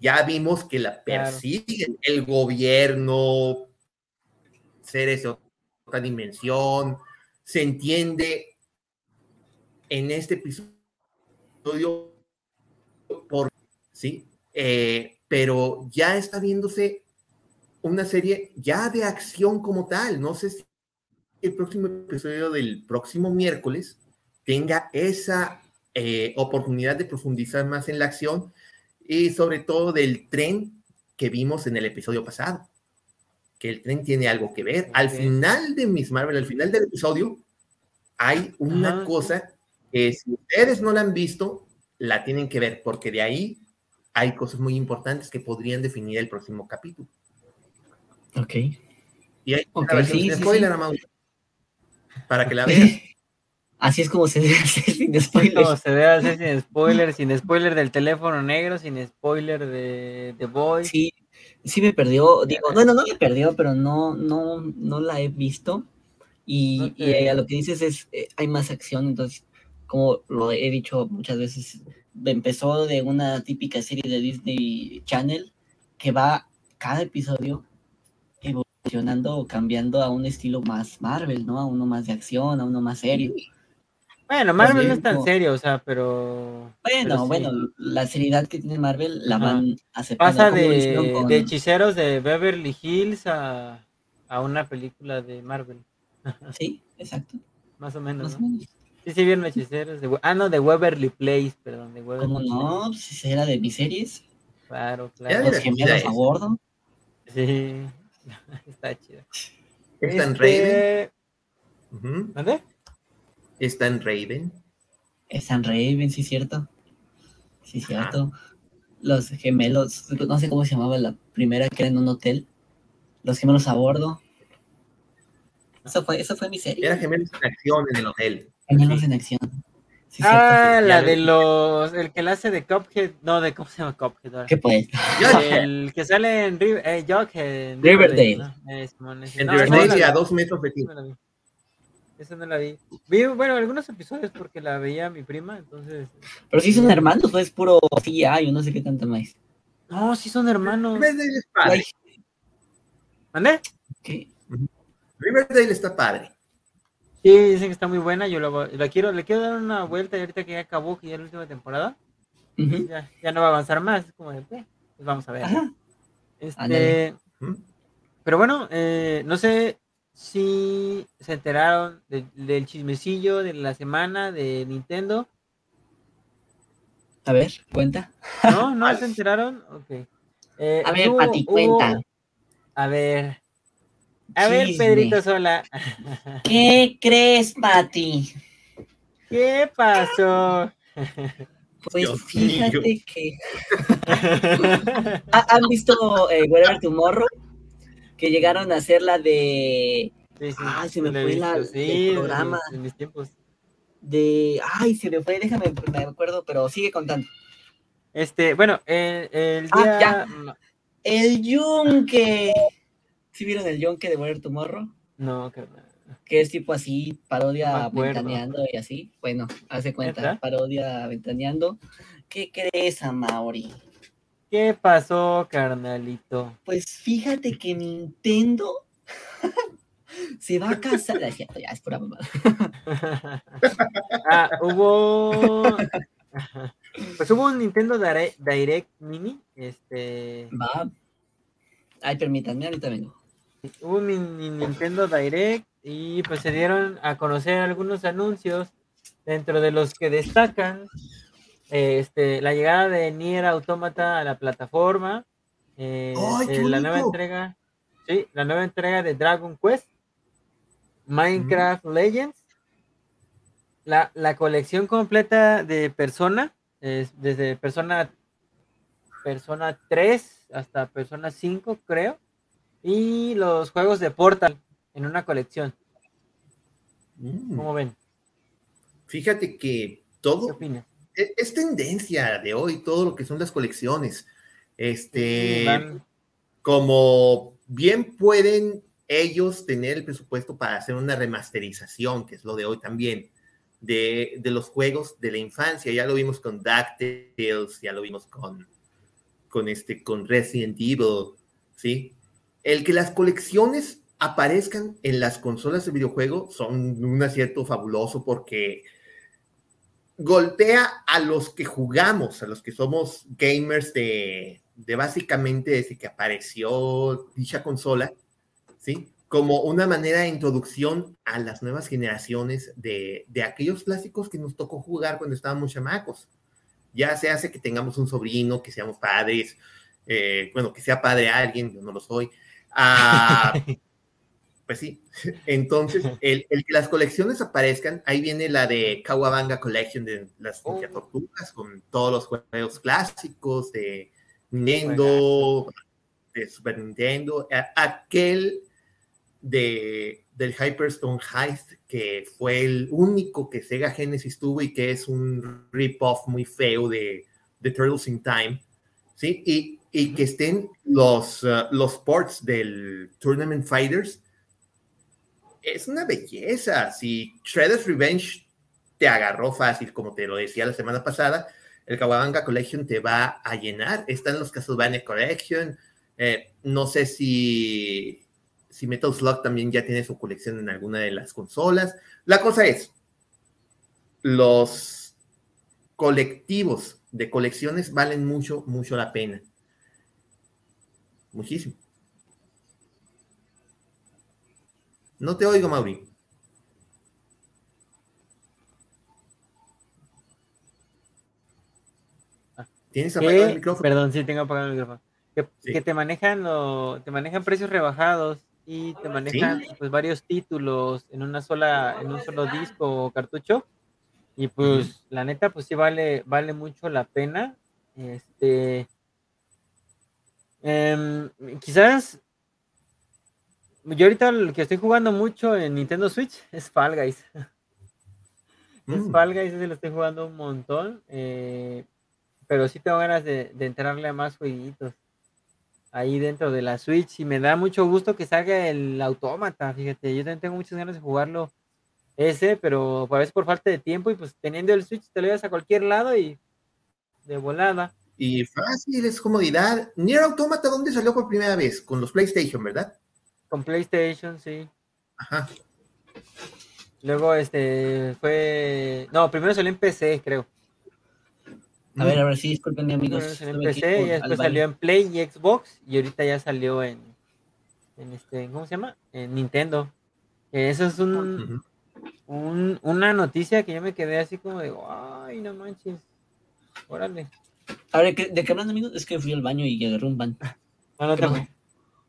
ya vimos que la persiguen el gobierno, seres de otra dimensión, se entiende en este episodio por sí, eh, pero ya está viéndose una serie ya de acción como tal. No sé si el próximo episodio del próximo miércoles tenga esa eh, oportunidad de profundizar más en la acción y sobre todo del tren que vimos en el episodio pasado. Que el tren tiene algo que ver. Okay. Al final de Miss Marvel, al final del episodio, hay una Ajá. cosa que si ustedes no la han visto, la tienen que ver, porque de ahí hay cosas muy importantes que podrían definir el próximo capítulo. Ok. Y hay okay, una sí, sí, sí, spoiler, sí. para que la vean. Así es como se debe hacer sin spoilers. Como se debe hacer sin spoiler, sin spoiler del teléfono negro, sin spoiler de, de Boy. Sí, sí me perdió, digo, no, no, no me perdió, pero no, no, no la he visto. Y, No y a lo que dices es, eh, hay más acción, entonces, como lo he dicho muchas veces, empezó de una típica serie de Disney Channel que va cada episodio evolucionando o cambiando a un estilo más Marvel, ¿no? A uno más de acción, a uno más serio. Bueno, Marvel no es tan como- serio, o sea, pero. Bueno, pero sí. bueno, la seriedad que tiene Marvel la Ajá. van aceptando. Pasa de, con- de hechiceros de Beverly Hills a, a una película de Marvel. Sí, exacto. Más o menos, Más o ¿no? menos. Sí, sí, vieron hechiceros. De, ah, no, de Waverly Place, perdón. De Waverly ¿Cómo no? Place. Pues era de mis series. Claro, Era claro. Los gemelos a bordo. Sí, está chido. Está en Raven. Este, Ujú. ¿Mande? Está en Raven. San Raven, sí, cierto. Sí, cierto. Los gemelos, no sé cómo se llamaba la primera que era en un hotel. Los gemelos a bordo. Eso fue, eso fue mi serie. Era gemelos en acción en el hotel. Gemelos Sí. en acción. Sí, Ah, cierto. la de los. El que la hace de Cuphead. No, de. ¿Cómo se llama Cuphead? ahora? ¿Qué pues? El que sale en River, eh, Jughead, en Riverdale. Eh, en No, esa no Riverdale y a vi, dos metros de ti. esa no la vi. Esa no la vi. Vi, bueno, algunos episodios porque la veía mi prima, entonces. Pero sí son hermanos, pues es puro CGI o no sé qué tanto más. No, sí son hermanos. ¿Mande? ¿Qué? Riverdale está padre. Sí, dicen que está muy buena. Yo la, la quiero, le quiero dar una vuelta y ahorita que ya acabó, que ya es la última temporada, ya, ya no va a avanzar más. Es como de, pues vamos a ver. Ajá. Este. Ujú. pero bueno, eh, no sé si se enteraron de- del chismecillo de la semana de Nintendo. A ver, cuenta. ¿No? ¿No se enteraron? Ok. Eh, A ver, hubo- Pati, hubo- cuenta. A ver. A ver, Chisme. Pedrito Sola. ¿Qué crees, Pati? ¿Qué pasó? Pues Dios fíjate mío. que. ¿Ha- ¿Han visto eh, Whatever Tomorrow? Que llegaron a hacer la de. Sí, sí, Ay, se me fue la- el programa. mis- de mis tiempos. de. Ay, se me fue, déjame, me acuerdo, pero sigue contando. Este, bueno, el, el Ah, ya. El Yunque. ¿Sí vieron el Yunque de Whatever Tomorrow? No, carnal. Que es tipo así, parodia ventaneando y así. Bueno, hace cuenta, parodia ventaneando. ¿Qué crees, Amauri? ¿Qué pasó, carnalito? Pues fíjate que Nintendo se va a casar. Cierto, ya es pura mamada. ah, hubo. Pues hubo un Nintendo Dire- Direct Mini. Este. Va. Ay, permítanme, ahorita vengo. Hubo un Nintendo Direct y pues se dieron a conocer algunos anuncios dentro de los que destacan este, la llegada de Nier Automata a la plataforma, eh, ¡Ay, qué eh, la nueva entrega, sí, la nueva entrega de Dragon Quest, Minecraft Legends, la, la colección completa de Persona, es desde Persona Persona 3 hasta Persona 5, creo. Y los juegos de Portal en una colección. Mm. ¿Cómo ven? Fíjate que ¿Qué todo opinas? es, es tendencia de hoy, todo lo que son las colecciones. Este, como bien pueden ellos tener el presupuesto para hacer una remasterización, que es lo de hoy también, de, de los juegos de la infancia. Ya lo vimos con DuckTales, ya lo vimos con, con, este, con Resident Evil, ¿sí? El que las colecciones aparezcan en las consolas de videojuego son un acierto fabuloso porque golpea a los que jugamos, a los que somos gamers de, de básicamente desde que apareció dicha consola, ¿sí? Como una manera de introducción a las nuevas generaciones de, de aquellos clásicos que nos tocó jugar cuando estábamos chamacos. Ya se hace que tengamos un sobrino, que seamos padres, eh, bueno, que sea padre alguien, yo no lo soy. Ah, pues sí. Entonces, el, el que las colecciones aparezcan, ahí viene la de Kawabanga Collection de las Oh. Tortugas, con todos los juegos clásicos de Nintendo, de Super Nintendo, aquel de, del Hyperstone Heist, que fue el único que Sega Genesis tuvo y que es un rip-off muy feo de, de Turtles in Time, ¿sí? Y y que estén los, uh, los ports del Tournament Fighters, es una belleza. Si Shredder's Revenge te agarró fácil, como te lo decía la semana pasada, el Kawabanga Collection te va a llenar. Están los Castlevania Collection. Eh, no sé si, si Metal Slug también ya tiene su colección en alguna de las consolas. La cosa es, los colectivos de colecciones valen mucho, mucho la pena. Muchísimo. No te oigo, Mauri. ¿Tienes apagado el micrófono? Perdón, sí, tengo apagado el micrófono. Que, te manejan lo, te manejan precios rebajados y te manejan pues varios títulos en una sola, en un solo disco o cartucho. Y pues, la neta, pues sí vale, vale mucho la pena. Este. Em, quizás. Yo ahorita lo que estoy jugando mucho en Nintendo Switch es Fall Guys. Es mm. Fall Guys, ese lo estoy jugando un montón. Eh, pero sí tengo ganas de, de entrarle a más jueguitos ahí dentro de la Switch y me da mucho gusto que salga el autómata, fíjate, yo también tengo muchas ganas de jugarlo ese, pero a veces por falta de tiempo y pues teniendo el Switch te lo llevas a cualquier lado y de volada. Y fácil, es comodidad. Nier Automata, ¿dónde salió por primera vez? Con los PlayStation, ¿verdad? Con PlayStation, sí. Ajá. Luego, este, fue... No, primero salió en PC, creo. A ver, ahora sí, disculpen, amigos. Salió en PC y después salió en Play y Xbox y ahorita ya salió en, en este, ¿cómo se llama? En Nintendo. Eso es un, un, una noticia que yo me quedé así como de, ay, no manches, órale. A ver, ¿de qué hablan, amigos? Es que fui al baño y agarré un ban. No, no te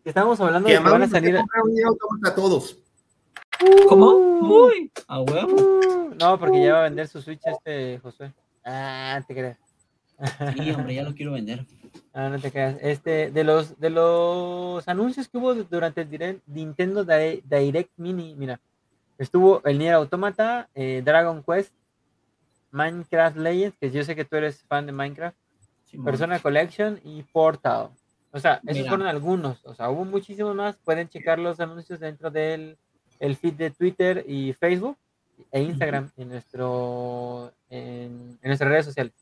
Estamos hablando de que van a salir. A todos. ¿Cómo? Uy, a huevo. Uh, no, porque ya va a vender su Switch este Josué. Ah, te creas. Sí, hombre, ya lo quiero vender. Ah, no te creas. Este, de los, de los anuncios que hubo durante el Nintendo Direct Mini, mira, Estuvo el Nier Automata, eh, Dragon Quest, Minecraft Legends, que yo sé que tú eres fan de Minecraft, Persona Collection y Portal. O sea, esos fueron algunos. O sea, hubo muchísimos más. Pueden checar los anuncios dentro del el feed de Twitter y Facebook e Instagram en nuestro en, nuestras redes sociales.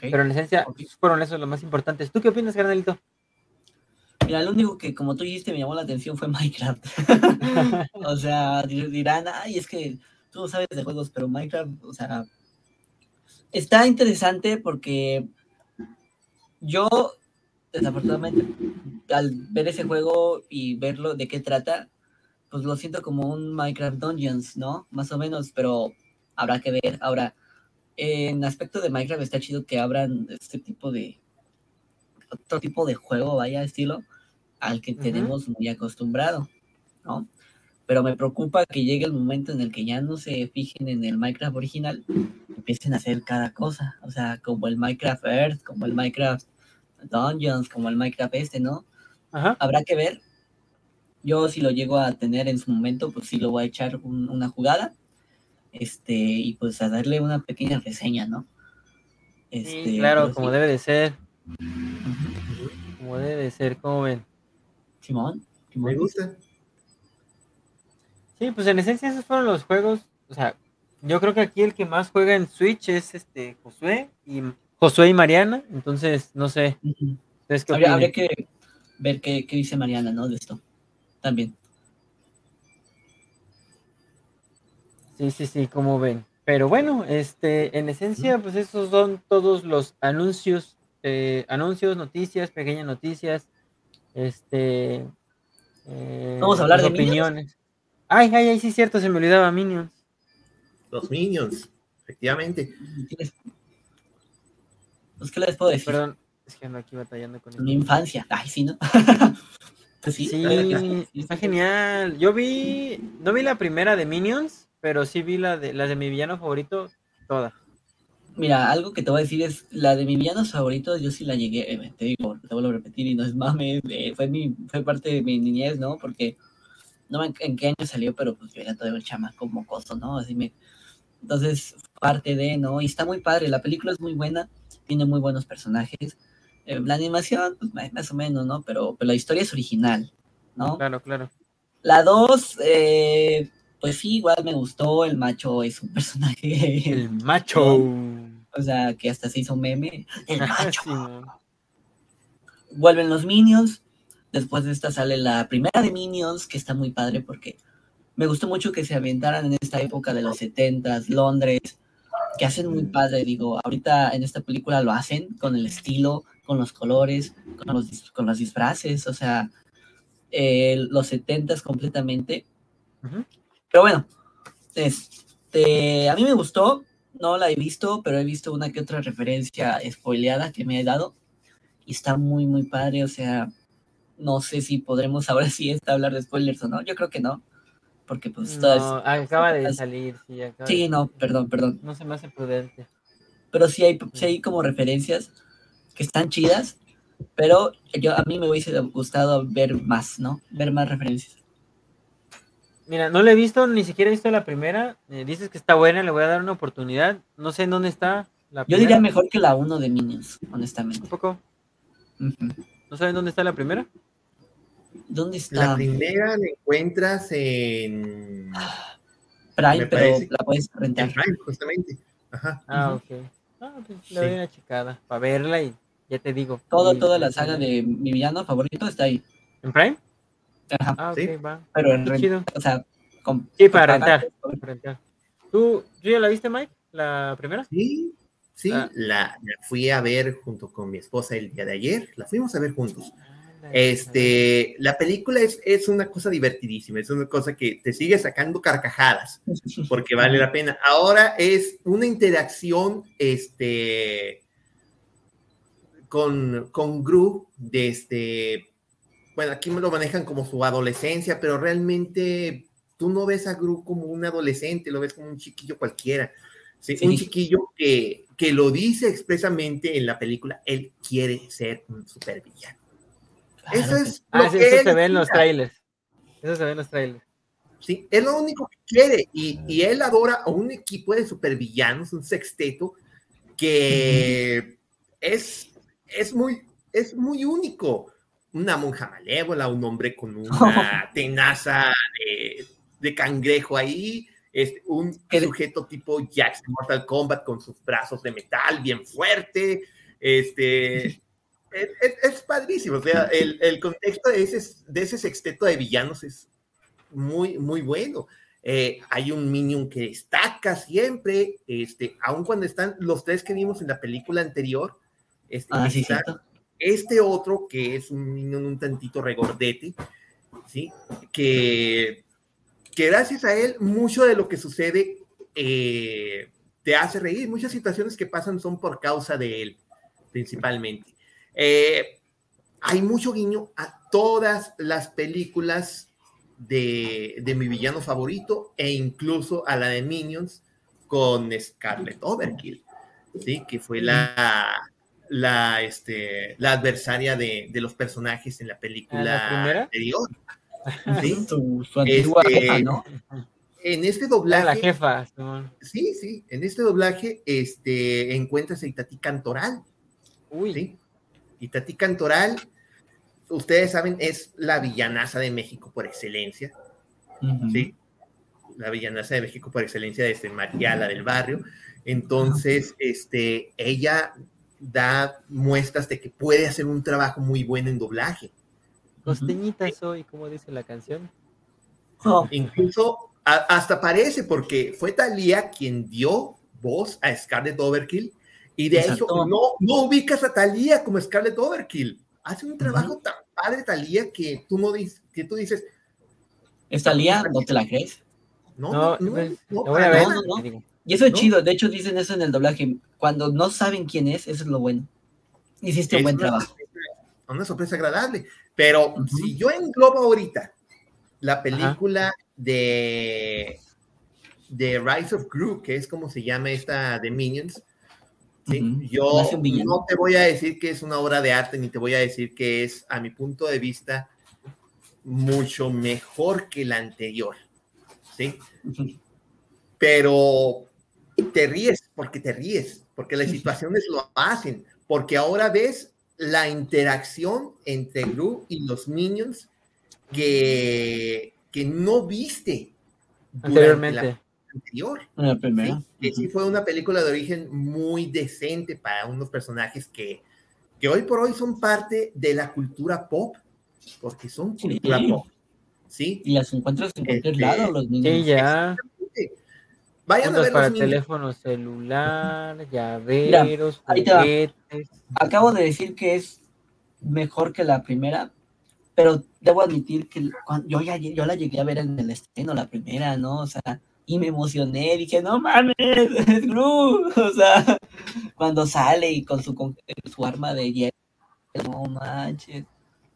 Pero en esencia fueron esos los más importantes. ¿Tú qué opinas, carnalito? Mira, lo único que, como tú dijiste, me llamó la atención fue Minecraft. o sea, dirán, ay, es que tú no sabes de juegos, pero Minecraft, o sea, está interesante porque yo, desafortunadamente, al ver ese juego y verlo de qué trata, pues lo siento como un Minecraft Dungeons, ¿no? Más o menos, pero habrá que ver. Ahora, en aspecto de Minecraft está chido que abran este tipo de otro tipo de juego, vaya estilo, al que tenemos muy acostumbrado, ¿no? Pero me preocupa que llegue el momento en el que ya no se fijen en el Minecraft original, empiecen a hacer cada cosa, o sea, como el Minecraft Earth, como el Minecraft Dungeons, como el Minecraft este, ¿no? Habrá que ver. Yo si lo llego a tener en su momento, pues sí lo voy a echar una jugada, este, y pues a darle una pequeña reseña, ¿no? Este, claro, como debe de ser. Como debe de ser, como ven. Simón, Me gusta. Sí, pues en esencia esos fueron los juegos. O sea, yo creo que aquí el que más juega en Switch es este Josué y Josué y Mariana. Entonces, no sé. habría, que ver qué, dice Mariana, ¿no? De esto. También. Sí, sí, sí, como ven. Pero bueno, este, en esencia, pues esos son todos los anuncios, eh, anuncios, noticias, pequeñas noticias este. Eh, Vamos a hablar de opiniones. Ay, ay, ay, sí, cierto, se me olvidaba Minions. Los Minions, efectivamente. Pues, ¿qué les puedo decir? Perdón, es que ando aquí batallando con Mi infancia. Ay, sí, ¿no? Pues sí, sí está genial. Yo vi, no vi la primera de Minions, pero sí vi la de, la de mi villano favorito, toda. Mira, algo que te voy a decir es, la de mi villano favorito, yo sí la llegué, eh, te digo, te vuelvo a repetir y no es mame, eh, fue, mi, fue parte de mi niñez, ¿no? Porque no en, en qué año salió, pero pues yo era todo el chamaco mocoso, ¿no? Así me... Entonces, parte de, ¿no? Y está muy padre, la película es muy buena, tiene muy buenos personajes, Eh, la animación, pues, más, o menos, ¿no? Pero, pero la historia es original, ¿no? Claro, claro. La 2, eh, pues sí, igual me gustó. El macho es un personaje. El macho. O sea, que hasta se hizo meme. El macho. Vuelven los Minions. Después de esta sale la primera de Minions, que está muy padre porque me gustó mucho que se aventaran en esta época de los 70s, Londres, que hacen muy padre. Digo, ahorita en esta película lo hacen con el estilo, con los colores, con los, con los disfraces, o sea, eh, los 70s completamente. Pero bueno, este, a mí me gustó, no la he visto, pero he visto una que otra referencia spoileada que me he dado y está muy, muy padre, o sea, no sé si podremos ahora sí esta hablar de spoilers o no, yo creo que no, porque pues todas... No, acaba de salir, sí, acaba de Sí, no, perdón, perdón, No se me hace prudente. pero sí hay, sí hay como referencias que están chidas, pero yo a mí me hubiese gustado ver más, ¿no? Ver más referencias. Mira, no la he visto, ni siquiera he visto la primera. Eh, dices que está buena, le voy a dar una oportunidad. No sé en dónde está la Yo primera. diría mejor que la 1 de Minions, honestamente. Un poco. ¿No saben dónde está la primera? ¿Dónde La está? primera la encuentras en, Prime, me pero parece- la puedes en rentar. Prime, justamente. Ajá. Ah, ok. Ah, pues le doy Sí. una checada para verla y ya te digo. Todo, Y- toda la saga de mi villano favorito está ahí. ¿En Prime? Ajá. Ah, ok, Sí. va. Pero en Qué renta, chido. o sea, con- Sí, para con pagar, rentar. pues, para rentar. ¿Tú, ¿Tú ya la viste, Mike? ¿La primera? Sí, sí, Ah. la, la fui a ver junto con mi esposa el día de ayer. La fuimos a ver juntos. La- Este, la película es, es una cosa divertidísima, es una cosa que te sigue sacando carcajadas, porque vale la pena. Ahora es una interacción, este, con, con Gru, de este, bueno, aquí me lo manejan como su adolescencia, pero realmente tú no ves a Gru como un adolescente, lo ves como un chiquillo cualquiera. ¿sí? Sí. Un chiquillo que, que lo dice expresamente en la película, él quiere ser un supervillano. Eso es Ah, lo sí, que eso él se ve en los trailers. Eso se ve en los trailers. ¿sí? Es lo único que quiere. Y, y él adora a un equipo de supervillanos, un sexteto, que es, es, muy, es muy único. Una monja malévola, un hombre con una tenaza de, de cangrejo ahí, este, un sujeto tipo Jax de Mortal Kombat con sus brazos de metal bien fuerte. Este, es, es- es padrísimo. O sea, el, el contexto de ese, de ese sexteto de villanos es muy, muy bueno. Eh, hay un Minion que destaca siempre, este, aun cuando están los tres que vimos en la película anterior. Este, Ah, sí, este otro que es un Minion un tantito regordete, ¿sí? Que, que gracias a él mucho de lo que sucede eh, te hace reír. Muchas situaciones que pasan son por causa de él, principalmente. Eh, hay mucho guiño a todas las películas de, de mi villano favorito e incluso a la de Minions con Scarlett Overkill, ¿sí? Que fue la, la, este, la adversaria de, de los personajes en la película ¿La primera? anterior. ¿sí? Su, su antigua Este, jefa, ¿no? En este doblaje, la jefa. Sí, sí, en este doblaje este, encuentras a Itatí Cantoral, Uy. ¿sí? Itatí Cantoral, ustedes saben, es la villanaza de México por excelencia. ¿sí? La villanaza de México por excelencia desde María, la del barrio. Entonces, este, ella da muestras de que puede hacer un trabajo muy bueno en doblaje. Costeñita soy, como dice la canción. Oh, Incluso a- hasta parece porque fue Talía quien dio voz a Scarlett Overkill y de Exacto. hecho no, no ubicas a Talía como Scarlett Overkill. Hace un trabajo tan padre Talía que tú no dices, que tú dices, ¿Esta Lía no te la crees? no, No, no, pues, no, voy a ver. no. Y eso es ¿No? chido, de hecho dicen eso en el doblaje. Cuando no saben quién es, eso es lo bueno. Hiciste un Es buen una trabajo. sorpresa- Una sorpresa agradable. Pero Ujú. si yo englobo ahorita la película de, de Rise of Gru, que es como se llama esta de Minions, yo no te voy a decir que es una obra de arte, ni te voy a decir que es, a mi punto de vista, mucho mejor que la anterior. ¿sí? Pero te ríes porque te ríes, porque las situaciones lo hacen, porque ahora ves la interacción entre Gru y los Minions que, que no viste anteriormente. La anterior. La primera. Sí, que sí fue una película de origen muy decente para unos personajes que, que hoy por hoy son parte de la cultura pop, porque son cultura Sí. pop. ¿Sí? Y las encuentras en cualquier Este, lado, los niños. Sí, ya. Vayan a ver para los teléfono celular, llaveros, va. juguetes. Acabo de decir que es mejor que la primera, pero debo admitir que yo, ya, yo la llegué a ver en el estreno, la primera, ¿no? O sea, y me emocioné, dije, no mames, es Gru. O sea, cuando sale y con su, con su arma de hielo, no manches.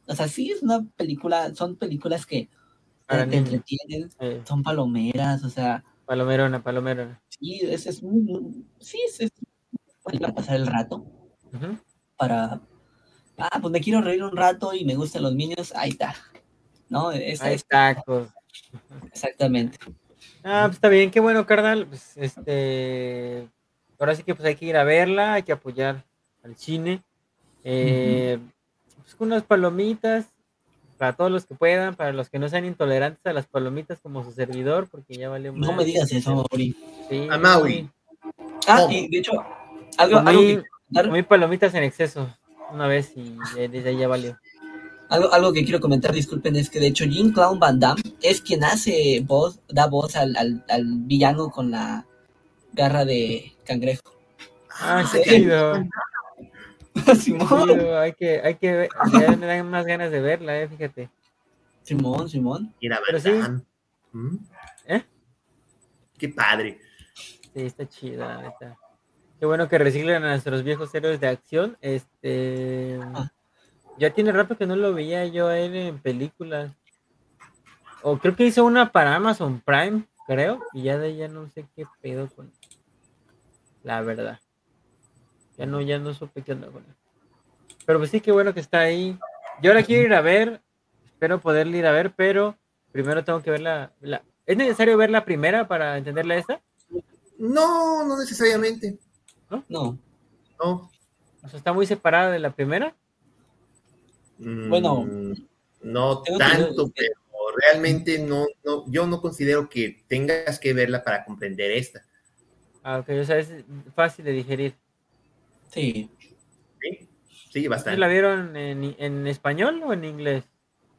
O sea, sí es una película, son películas que te, te entretienen, Eh, son palomeras, o sea, palomerona, palomerona. sí, es, es muy, muy- sí, es, es para pasar el rato. Ujú. para, ah, pues me quiero reír un rato y me gustan los niños, ahí está, ¿no? Esa Ahí es tacos. exactamente. Ah, pues está bien, qué bueno, carnal. Pues este. Ahora sí que pues hay que ir a verla, hay que apoyar al cine. Eh, pues con unas palomitas, para todos los que puedan, para los que no sean intolerantes a las palomitas como su servidor, porque ya valió No me digas eso, Mauri. Sí, A Mauri. Ah, y de hecho, algo, algo, que, comí palomitas en exceso una vez y desde ahí ya valió. Algo, algo que quiero comentar, disculpen, es que de hecho Jean Clown Van Damme es quien hace voz, da voz al, al, al villano con la garra de cangrejo. Ah, sí. qué chido. Simón, chido, Hay que, hay que ver, ya me dan más ganas de verla, eh, fíjate. Simón, Simón. Mira, Pero sí. ¿Mm? ¿Eh? Qué padre. Sí, está chida. Qué bueno que reciclen a nuestros viejos héroes de acción. Este. Ah. Ya tiene rato que no lo veía yo a él en películas. O creo que hizo una para Amazon Prime, creo. Y ya de ahí ya no sé qué pedo con. La verdad. Ya no, ya no supe qué onda con él. Pero pues sí, qué bueno que está ahí. Yo ahora quiero ir a ver. Espero poderle ir a ver, pero primero tengo que ver la. la- ¿Es necesario ver la primera para entenderla esta? No, no necesariamente. No, No. O sea, está muy separada de la primera. Mm, Bueno, no tengo tanto, que- pero realmente no, no, yo no considero que tengas que verla para comprender esta. Ah, ok, o sea, es fácil de digerir. sí. Sí, sí ¿Ustedes bastante. ¿La vieron en, en español o en inglés?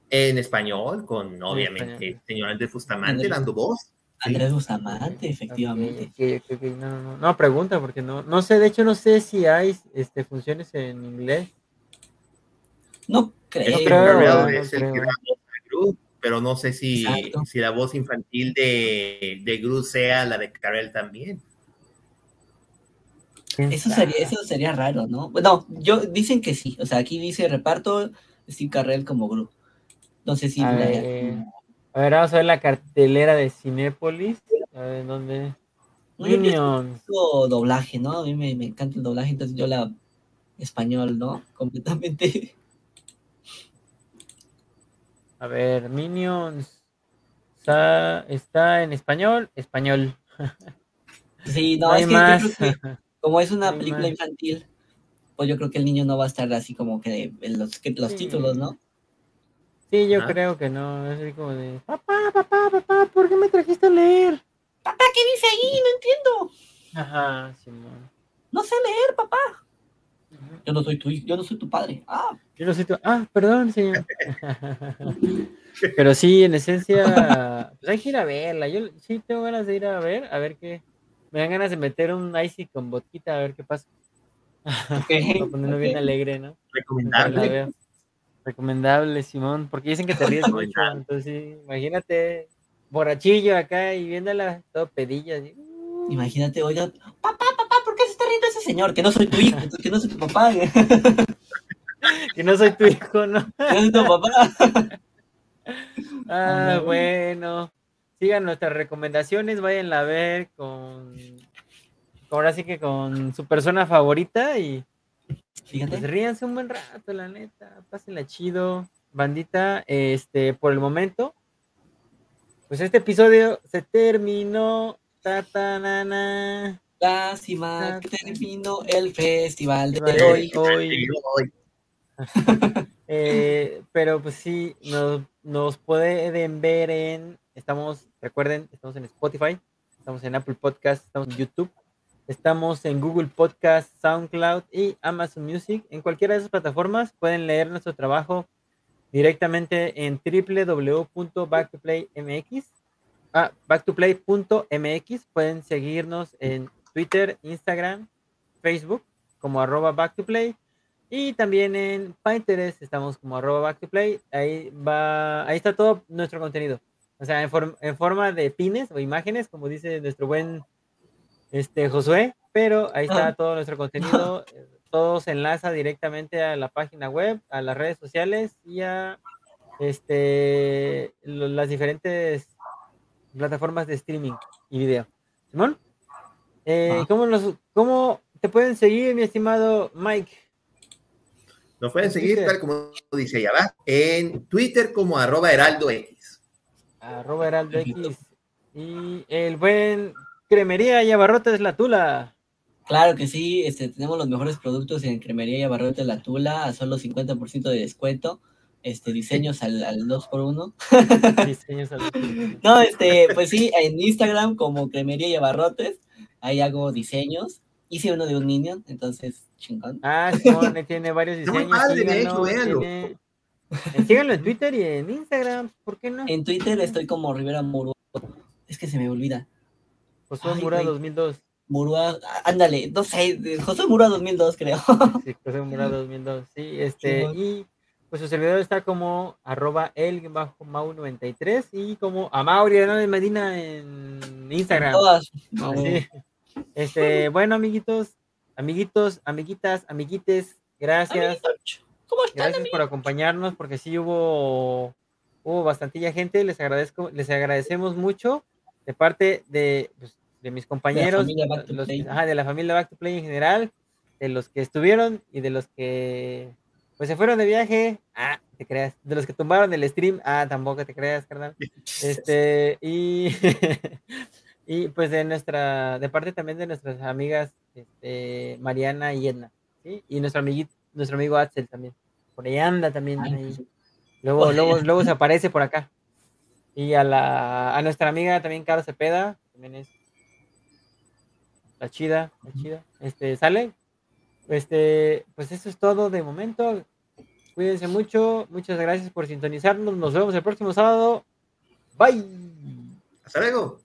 En español, con obviamente español. el señor Andrés Bustamante Andrés. dando voz. Andrés Bustamante, efectivamente. Ok, ok, ok, No, no, no, no, pregunta porque no, no sé, de hecho no sé si hay este, funciones en inglés. No creo. que creo, Carrell no es el que creo. da voz a Gru, pero no sé si, Exacto. si la voz infantil de, de Gru sea la de Carell también. ¿Quién Eso sería, eso sería raro, ¿no? Bueno, yo dicen que sí. O sea, aquí dice reparto Steve Carrell como Gru. No sé si A la- ver, a ver, vamos a ver la cartelera de Cinépolis. A ver, ¿dónde? No, Minions. doblaje, ¿no? A mí me, me encanta el doblaje, entonces yo la español, ¿no? Completamente. A ver, Minions. Está, está en español, español. Sí, No no, es que yo más. creo que como es una No película más. infantil, pues yo creo que el niño no va a estar así como que en los, que los Sí. títulos, ¿no? Sí, yo creo que no. Es así como de, papá, papá, papá, ¿por qué me trajiste a leer? Papá, ¿qué dice ahí? No entiendo. Ajá, Simón. No sé leer, papá. Yo no soy tu hijo, yo no soy tu padre. Ah, Yo no sé tu... Ah, perdón, señor. Pero sí, en esencia, pues hay que ir a verla. Yo sí tengo ganas de ir a ver, a ver qué. Me dan ganas de meter un icy con vodka, a ver qué pasa. ok. Para ponerlo bien alegre, ¿no? Recomendable. Recomendable, Simón, porque dicen que te ríes mucho. Entonces, sí, imagínate, borrachillo acá y viéndola todo pedilla. así. Imagínate, oiga, papá, papá, señor? Que no soy tu hijo, que no soy tu papá, que Que no soy tu hijo, ¿no? no soy tu papá. Ah, no. bueno. Sigan nuestras recomendaciones, vayan a ver con, ahora sí que con su persona favorita y pues Fíjate, ríanse un buen rato, la neta, pásenla chido. Bandita, este, por el momento, pues este episodio se terminó. Tatanana. Lástima que terminó el festival de hoy. Hoy. Eh, pero pues sí, nos, nos pueden ver en, estamos, recuerden, estamos en Spotify, estamos en Apple Podcast, estamos en YouTube, estamos en Google Podcast, SoundCloud y Amazon Music. En cualquiera de esas plataformas pueden leer nuestro trabajo directamente en www.backtoplayMX, ah, backtoplay.mx. Pueden seguirnos en Twitter, Instagram, Facebook como arroba backtoplay y también en Pinterest estamos como arroba backtoplay. Ahí va, ahí está todo nuestro contenido. O sea, en, en forma de pines o imágenes, como dice nuestro buen este, Josué, pero ahí está ah. todo nuestro contenido. todo se enlaza directamente a la página web, a las redes sociales y a este, las diferentes plataformas de streaming y video. Simón, eh, ¿cómo, ¿cómo te pueden seguir, mi estimado Mike? Nos pueden seguir, tal como dice allá va, en Twitter como arroba heraldo X. Arroba heraldo X. Y el buen Cremería y Abarrotes La Tula. Claro que sí, este, tenemos los mejores productos en Cremería y Abarrotes La Tula a solo 50% de descuento. Este, diseños al, al 2x1. diseños al 2x1. No, este, pues sí, en Instagram como Cremería y Abarrotes, ahí hago diseños. Hice uno de un Minion, entonces chingón. Ah, sí, tiene varios diseños. No, de Síganlo en Twitter y en Instagram, ¿por qué no? En Twitter estoy como Rivera Muro. Es que se me olvida. José Mura 2002. Murua, ándale, no sé, José Mura 2002 creo. Sí, José Mura 2002, sí, este, y pues su servidor está como arroba el bajo mau 93 y como Amauri de Medina en Instagram. todas. Este, bueno, amiguitos, amiguitos, amiguitas, amiguites, gracias. ¿Cómo están, gracias por acompañarnos porque sí hubo hubo bastantilla gente, les agradezco, les agradecemos mucho de parte de, pues, de mis compañeros, de la, los, de la familia Back to Play en general, de los que estuvieron y de los que pues se fueron de viaje, ah, te creas, de los que tumbaron el stream, ah, tampoco te creas, carnal. Este, y, y pues de nuestra, de parte también de nuestras amigas, este, Mariana y Edna, ¿sí? Y nuestro amiguito, nuestro amigo Axel también, por ahí anda también, ahí. Luego, luego, luego se aparece por acá. Y a la, a nuestra amiga también, Caro Cepeda, también es la chida, la chida. Este, ¿sale? Este, pues eso es todo de momento. Cuídense mucho. Muchas gracias por sintonizarnos. Nos vemos el próximo sábado. Bye. Hasta luego.